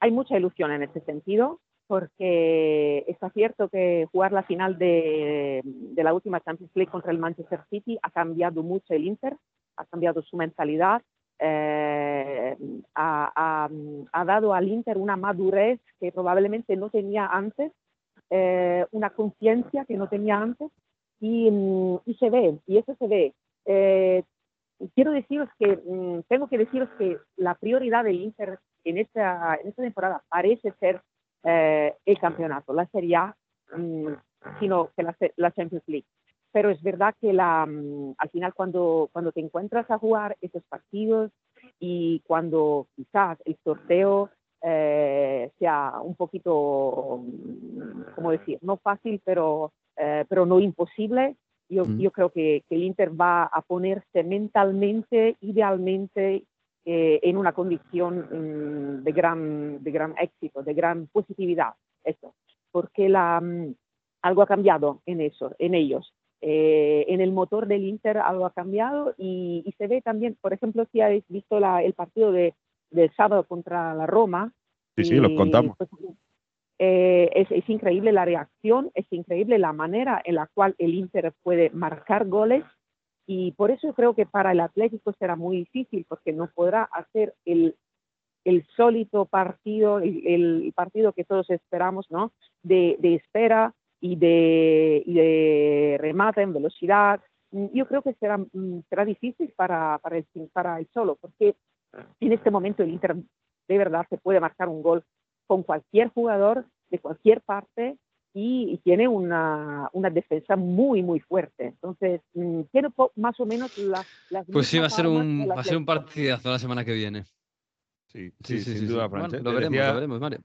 hay mucha ilusión en ese sentido. porque está cierto que jugar la final de la última Champions League contra el Manchester City ha cambiado mucho el Inter, ha cambiado su mentalidad, eh, ha, ha- ha dado al Inter una madurez que probablemente no tenía antes, eh, una conciencia que no tenía antes y, mm, y se ve, y eso se ve. Eh, quiero deciros que, mm, tengo que deciros que la prioridad del Inter en esta, en esta temporada parece ser eh, el campeonato, la Serie A, mm, sino que la, la Champions League. Pero es verdad que la, mm, al final cuando, cuando te encuentras a jugar esos partidos y cuando quizás el sorteo eh, sea un poquito, mm, ¿cómo decir? No fácil, pero, eh, pero no imposible. Yo, Mm. yo creo que, que el Inter va a ponerse mentalmente, idealmente, eh, en una condición mm, de, gran, de gran éxito, de gran positividad. Eso. Porque la, mm, algo ha cambiado en, eso, en ellos. Eh, en el motor del Inter algo ha cambiado y, y se ve también, por ejemplo, si habéis visto la- el partido de, del sábado contra la Roma. Sí, sí, lo y, contamos. pues, eh, es, es increíble la reacción, es increíble la manera en la cual el Inter puede marcar goles y por eso creo que para el Atlético será muy difícil porque no podrá hacer el, el sólido partido, el, el partido que todos esperamos, ¿no? De, de espera y de, y de remate en velocidad. Mm, Yo creo que será, mm, será difícil para, para, el, para el solo, porque en este momento el Inter de verdad se puede marcar un gol con cualquier jugador de cualquier parte y, y tiene una, una defensa muy, muy fuerte. Entonces, mm, tiene más o menos la- las Pues sí, va a ser un, va a ser un partidazo la semana que viene. Sí, Sí, sí, sí, sin sí, duda, sí. Bueno, lo veremos, Decía- lo veremos, Mario.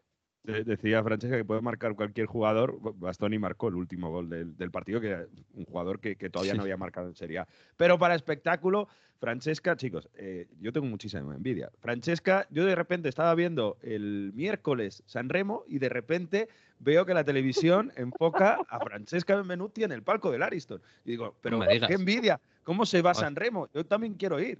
De- Decía Francesca que puede marcar cualquier jugador. Bastoni marcó el último gol del, del partido, que un jugador que, que todavía Sí. no había marcado en Serie A. Pero para espectáculo, Francesca, chicos, eh, yo tengo muchísima envidia. Francesca, yo de repente estaba viendo el miércoles San Remo y de repente veo que la televisión <laughs> enfoca a Francesca Benvenuti en el palco del Ariston. Y digo, pero qué envidia, ¿cómo se va. San Remo? Yo también quiero ir.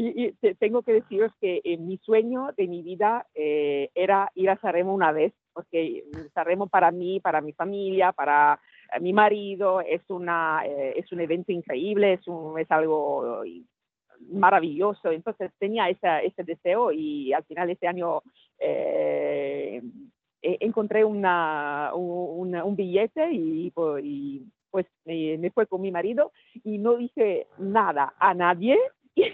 Y, y te- tengo que deciros que eh, mi sueño de mi vida eh, era ir a Sanremo una vez, porque Sanremo para mí, para mi familia, para eh, mi marido, es, una, es un evento increíble, es, un, es algo maravilloso. Entonces tenía esa, ese deseo y al final este año eh, encontré una, un, billete y, y, pues me fue con mi marido y no dije nada a nadie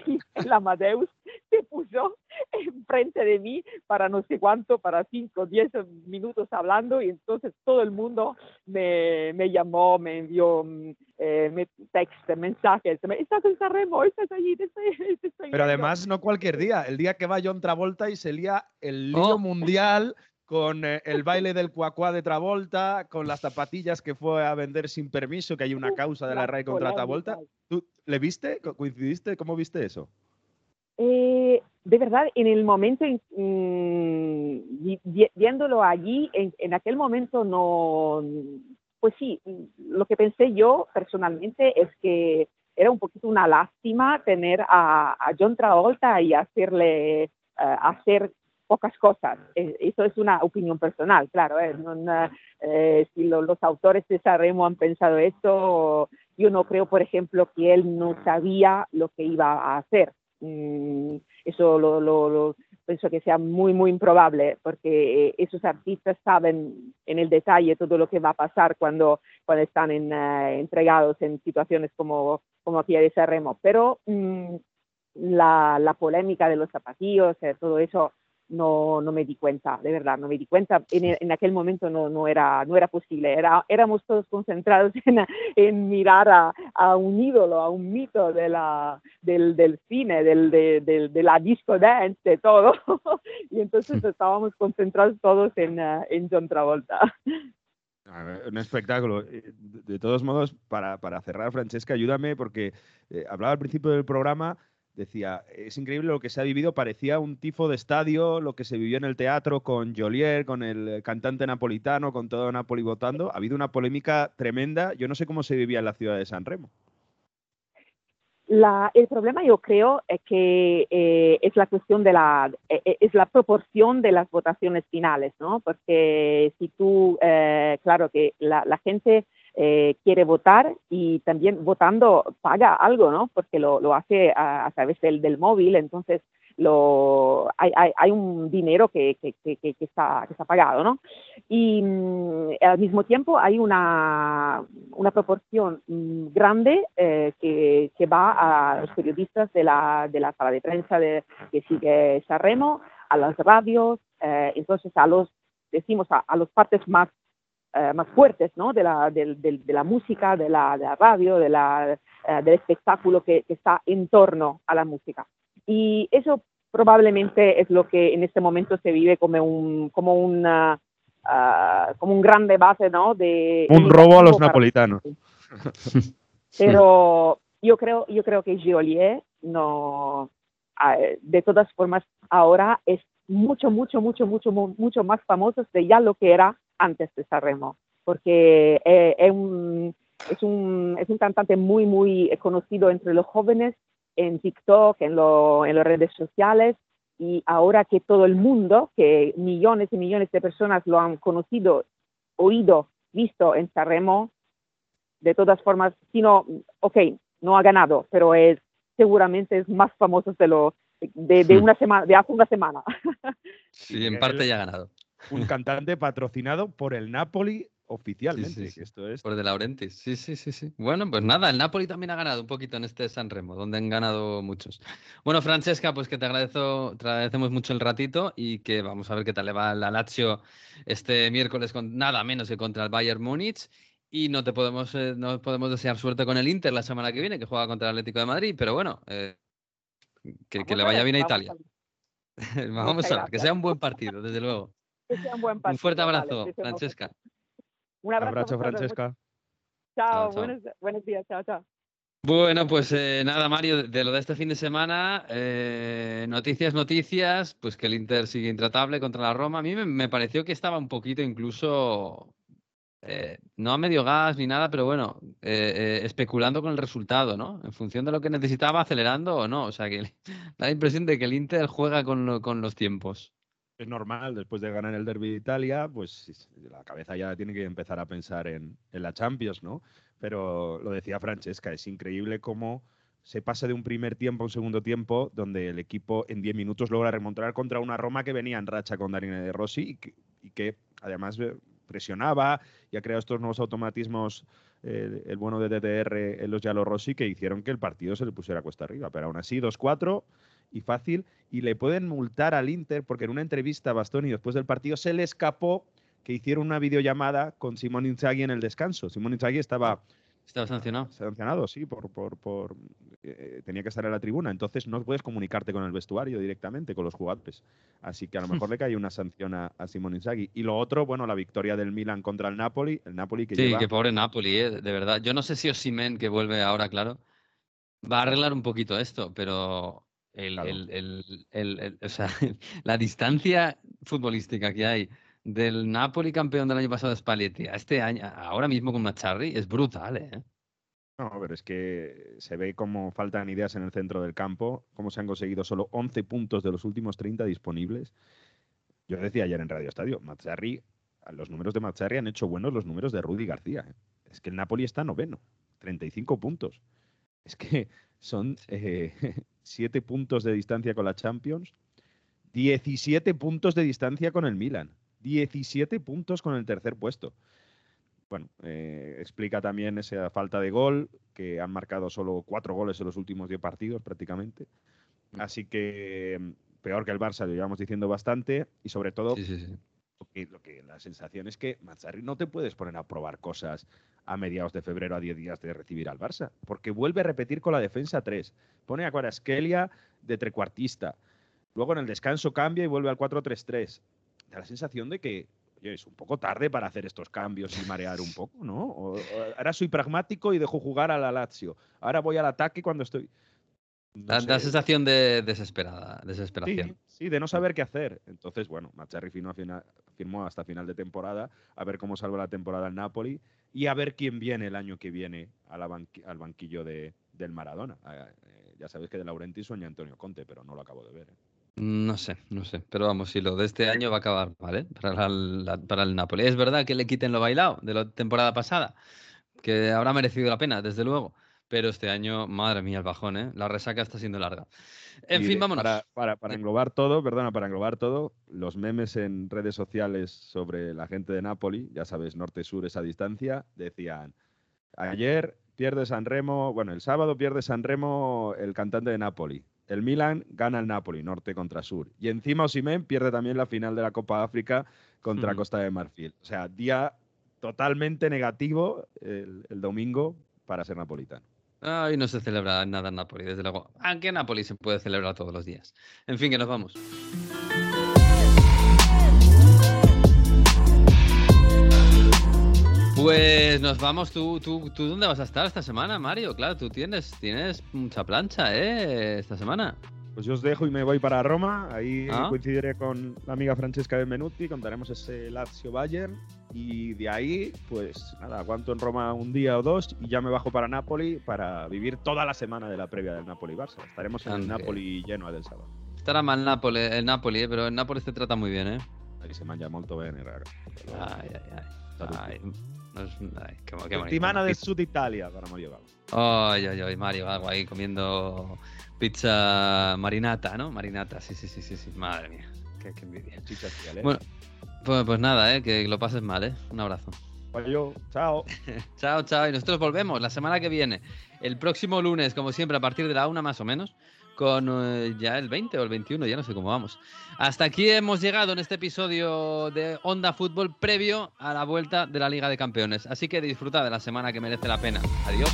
y <laughs> el Amadeus se puso enfrente de mí para no sé cuánto, para cinco o diez minutos hablando y entonces todo el mundo me, me llamó, me envió mm, eh, me- text, mensajes, me, estás en Sanremo, estás allí, te estoy, te estoy Pero viendo". además, no cualquier día. El día que va John Travolta y se lía el lío Oh. mundial con eh, el baile del cuacuá de Travolta, con las zapatillas que fue a vender sin permiso, que hay una causa de la RAI contra Travolta. ¿Tú le viste? Co- ¿Coincidiste? ¿Cómo viste eso? Eh, de verdad, en el momento, mm, vi- viéndolo allí, en, en aquel momento no, pues sí, lo que pensé yo personalmente es que era un poquito una lástima tener a, a John Travolta y hacerle eh, hacer pocas cosas. Eh, Eso es una opinión personal, claro. eh, no- no, eh, si lo- los autores de Sanremo han pensado esto, yo no creo, por ejemplo, que él no sabía lo que iba a hacer. Mm, eso lo, lo- lo- pienso que sea muy, muy improbable, porque eh, esos artistas saben en el detalle todo lo que va a pasar cuando, cuando están en, eh, entregados en situaciones como, como aquí de Sanremo. Pero mm, la, la polémica de los zapatillos, eh, todo eso, no, no me di cuenta, de verdad, no me di cuenta. En, e- en aquel momento no, no, era, no era posible. Era, éramos todos concentrados <laughs> en, en mirar a, a un ídolo, a un mito de la, del, del cine, del, de, de la disco dance, de todo. <laughs> y entonces estábamos concentrados todos en, eh, en John Travolta. Un espectáculo. Eh, De de todos modos, para, para cerrar, Francesca, ayúdame, porque eh, hablaba al principio del programa, decía, es increíble lo que se ha vivido, parecía un tifo de estadio, lo que se vivió en el teatro con Jolier, con el cantante napolitano, con todo Napoli votando. Ha habido una polémica tremenda. Yo no sé cómo se vivía en la ciudad de San Remo. La- el problema yo creo es que eh, es la cuestión de la eh, eh, es la proporción de las votaciones finales, ¿no? Porque si tú, eh, claro que la gente eh, quiere votar y también votando paga algo, ¿no? Porque lo, lo hace a, a través del, del móvil, entonces lo, hay, hay, hay un dinero que, que, que, que- está, que está pagado, ¿no? Y mm, al mismo tiempo hay una, una proporción mm, grande eh, que, que va a los periodistas de la, de la sala de prensa de, que sigue Sanremo, a las radios, eh, entonces a los, decimos, a, a las partes más, eh, más fuertes ¿no? de, la, del- del- de la música, de la, de la radio, de la, eh, del espectáculo que, que está en torno a la música. Y eso probablemente es lo que en este momento se vive como un, como una, ah, como un gran debate, ¿no? De Un robo a los napolitanos. Pero yo creo, yo creo que Giolier no, ah, de todas formas, ahora es mucho, mucho, mucho, mucho, mu- mucho más famoso de ya lo que era antes de Sanremo, porque eh, es, un, es, un, es un cantante muy, muy conocido entre los jóvenes en TikTok, en, lo- en las redes sociales, y ahora que todo el mundo, que millones y millones de personas lo han conocido, oído, visto en Sanremo, de todas formas, si no, ok, no ha ganado, pero es seguramente es más famoso de lo de, de una semana, de hace una semana. Sí, en parte ya ha ganado. Un <laughs> cantante patrocinado por el Napoli oficialmente. Sí, sí, sí. que Esto es Por De Laurentiis. Sí, sí, sí, sí. Bueno, pues nada, el Napoli también ha ganado un poquito en este San Remo, donde han ganado muchos. Bueno, Francesca, pues que te agradezco, te agradecemos mucho el ratito y que vamos a ver qué tal le va la Lazio este miércoles con nada menos que contra el Bayern Múnich. Y no te podemos, eh, no podemos desear suerte con el Inter la semana que viene, que juega contra el Atlético de Madrid, pero bueno, eh, que, que le vaya bien a Italia. <laughs> Vamos a ver, que sea un buen partido, desde luego. Que sea un buen Un fuerte vale, abrazo, Francesca. Un abrazo. Francesca. Chao, Chao, chao. Buenos, buenos días, chao, chao. Bueno, pues eh, nada, Mario, de- de lo de este fin de semana, eh, noticias, noticias, pues que el Inter sigue intratable contra la Roma. A mí me, me pareció que estaba un poquito incluso, eh, no a medio gas ni nada, pero bueno, eh, eh, especulando con el resultado, ¿no? En función de lo que necesitaba, acelerando o no. O sea, que <laughs> da la impresión de que el Inter juega con, lo- con los tiempos. Es normal, después de ganar el Derby de Italia, pues la cabeza ya tiene que empezar a pensar en, en la Champions, ¿no? Pero lo decía Francesca, es increíble cómo se pasa de un primer tiempo a un segundo tiempo donde el equipo en 10 minutos logra remontar contra una Roma que venía en racha con Darine de Rossi y que, y que además eh, presionaba y ha creado estos nuevos automatismos eh, el bueno de DDR en los Giallo Rossi que hicieron que el partido se le pusiera cuesta arriba. Pero aún así, 2-4 y fácil. Y le pueden multar al Inter porque en una entrevista a Bastoni después del partido se le escapó que hicieron una videollamada con Simón Inzaghi en el descanso. Simón Inzaghi estaba Estaba sancionado. sancionado, sí, por, por, por eh, tenía que estar en la tribuna. Entonces no puedes comunicarte con el vestuario directamente, con los jugadores. Así que a lo <laughs> mejor le cae una sanción a, a Simón Inzaghi. Y lo otro, bueno, la victoria del Milan contra el Napoli. El Napoli que Sí, lleva que pobre Napoli, eh, de verdad. Yo no sé si Osimhen, que vuelve ahora, claro, va a arreglar un poquito esto, pero el, Claro. el- el- o sea, <laughs> la distancia futbolística que hay del Napoli campeón del año pasado de Spalletti a este año, ahora mismo con Macharri, es brutal, ¿eh? No, pero es que se ve cómo faltan ideas en el centro del campo, cómo se han conseguido solo 11 puntos de los últimos 30 disponibles. Yo decía ayer en Radio Estadio, Mazzarri, los números de Mazzarri han hecho buenos los números de Rudy García. ¿eh? Es que el Napoli está noveno, 35 puntos. Es que son <laughs> 7 puntos de distancia con la Champions, 17 puntos de distancia con el Milan, 17 puntos con el tercer puesto bueno, eh, explica también esa falta de gol, que han marcado solo cuatro goles en los últimos diez partidos prácticamente. Así que mm, peor que el Barça, lo llevamos diciendo bastante, y sobre todo Sí, sí, sí. Lo que, lo que la sensación es que Mazzarri no te puedes poner a probar cosas a mediados de febrero a 10 días de recibir al Barça, porque vuelve a repetir con la defensa 3. Pone a Kvaratskhelia de trecuartista. Luego en el descanso cambia y vuelve al 4-3-3. Da la sensación de que oye, es un poco tarde para hacer estos cambios y marear un poco, ¿no? O- o- ahora soy pragmático y dejo jugar a la Lazio. Ahora voy al ataque cuando estoy... no Da, sensación de desesperada, desesperación. Sí, sí, de no saber qué hacer. Entonces, bueno, Macharri firmó, hasta final de temporada, a ver cómo salva la temporada el Napoli y a ver quién viene el año que viene a la banqui- al banquillo de, del Maradona. Eh, ya sabéis que de Laurenti sueña Antonio Conte, pero no lo acabo de ver. ¿eh? No sé, no sé. Pero vamos, si lo de este año va a acabar, ¿vale? Para, la- para el Napoli. Es verdad que le quiten lo bailado de la temporada pasada, que habrá merecido la pena, desde luego. Pero este año, madre mía, el bajón, ¿eh? La resaca está siendo larga. En Y fin, vámonos. Para, para- para englobar todo, perdona, para englobar todo, los memes en redes sociales sobre la gente de Napoli, ya sabes, norte-sur esa distancia, decían, ayer pierde San Remo, bueno, el sábado pierde San Remo el cantante de Napoli. El Milan gana el Napoli, norte contra sur. Y encima Osimhen pierde también la final de la Copa África contra. Costa de Marfil. O sea, día totalmente negativo el, el domingo para ser napolitano. Ay, no se celebra nada en Napoli, desde luego. Aunque en Napoli se puede celebrar todos los días. En fin, que nos vamos. Pues nos vamos. ¿Tú, tú, ¿Tú dónde vas a estar esta semana, Mario? Claro, tú tienes, tienes mucha plancha, ¿eh? Esta semana. Pues yo os dejo y me voy para Roma. Ahí Ah. coincidiré con la amiga Francesca Benvenuti. Contaremos ese Lazio Bayern. Y de ahí, pues nada, aguanto en Roma un día o dos y ya me bajo para Nápoli para vivir toda la semana de la previa del Napoli-Barça. Estaremos en el. Napoli lleno del sábado. Estará mal Napoli, el Napoli, ¿eh? pero el Napoli se trata muy bien, ¿eh? Ahí se mangia molto bene, raga. Ay, ay, ay. Ay, ay, qué, qué bonito. Settimana del Sud Italia para Mario Gago. Ay, ay, ay, Mario Gago ahí comiendo pizza marinata, ¿no? Marinata, sí, sí, sí, sí, sí. Madre mía, qué, qué envidia. Chicha Ciale. Bueno, pues, pues nada, ¿eh? que lo pases mal, ¿eh? Un abrazo. Pues yo, chao. <laughs> chao, chao. Y nosotros volvemos la semana que viene, el próximo lunes, como siempre, a partir de la una más o menos, con eh, ya el 20 o el 21, ya no sé cómo vamos. Hasta aquí hemos llegado en este episodio de Onda Fútbol previo a la vuelta de la Liga de Campeones. Así que disfruta de la semana que merece la pena. Adiós.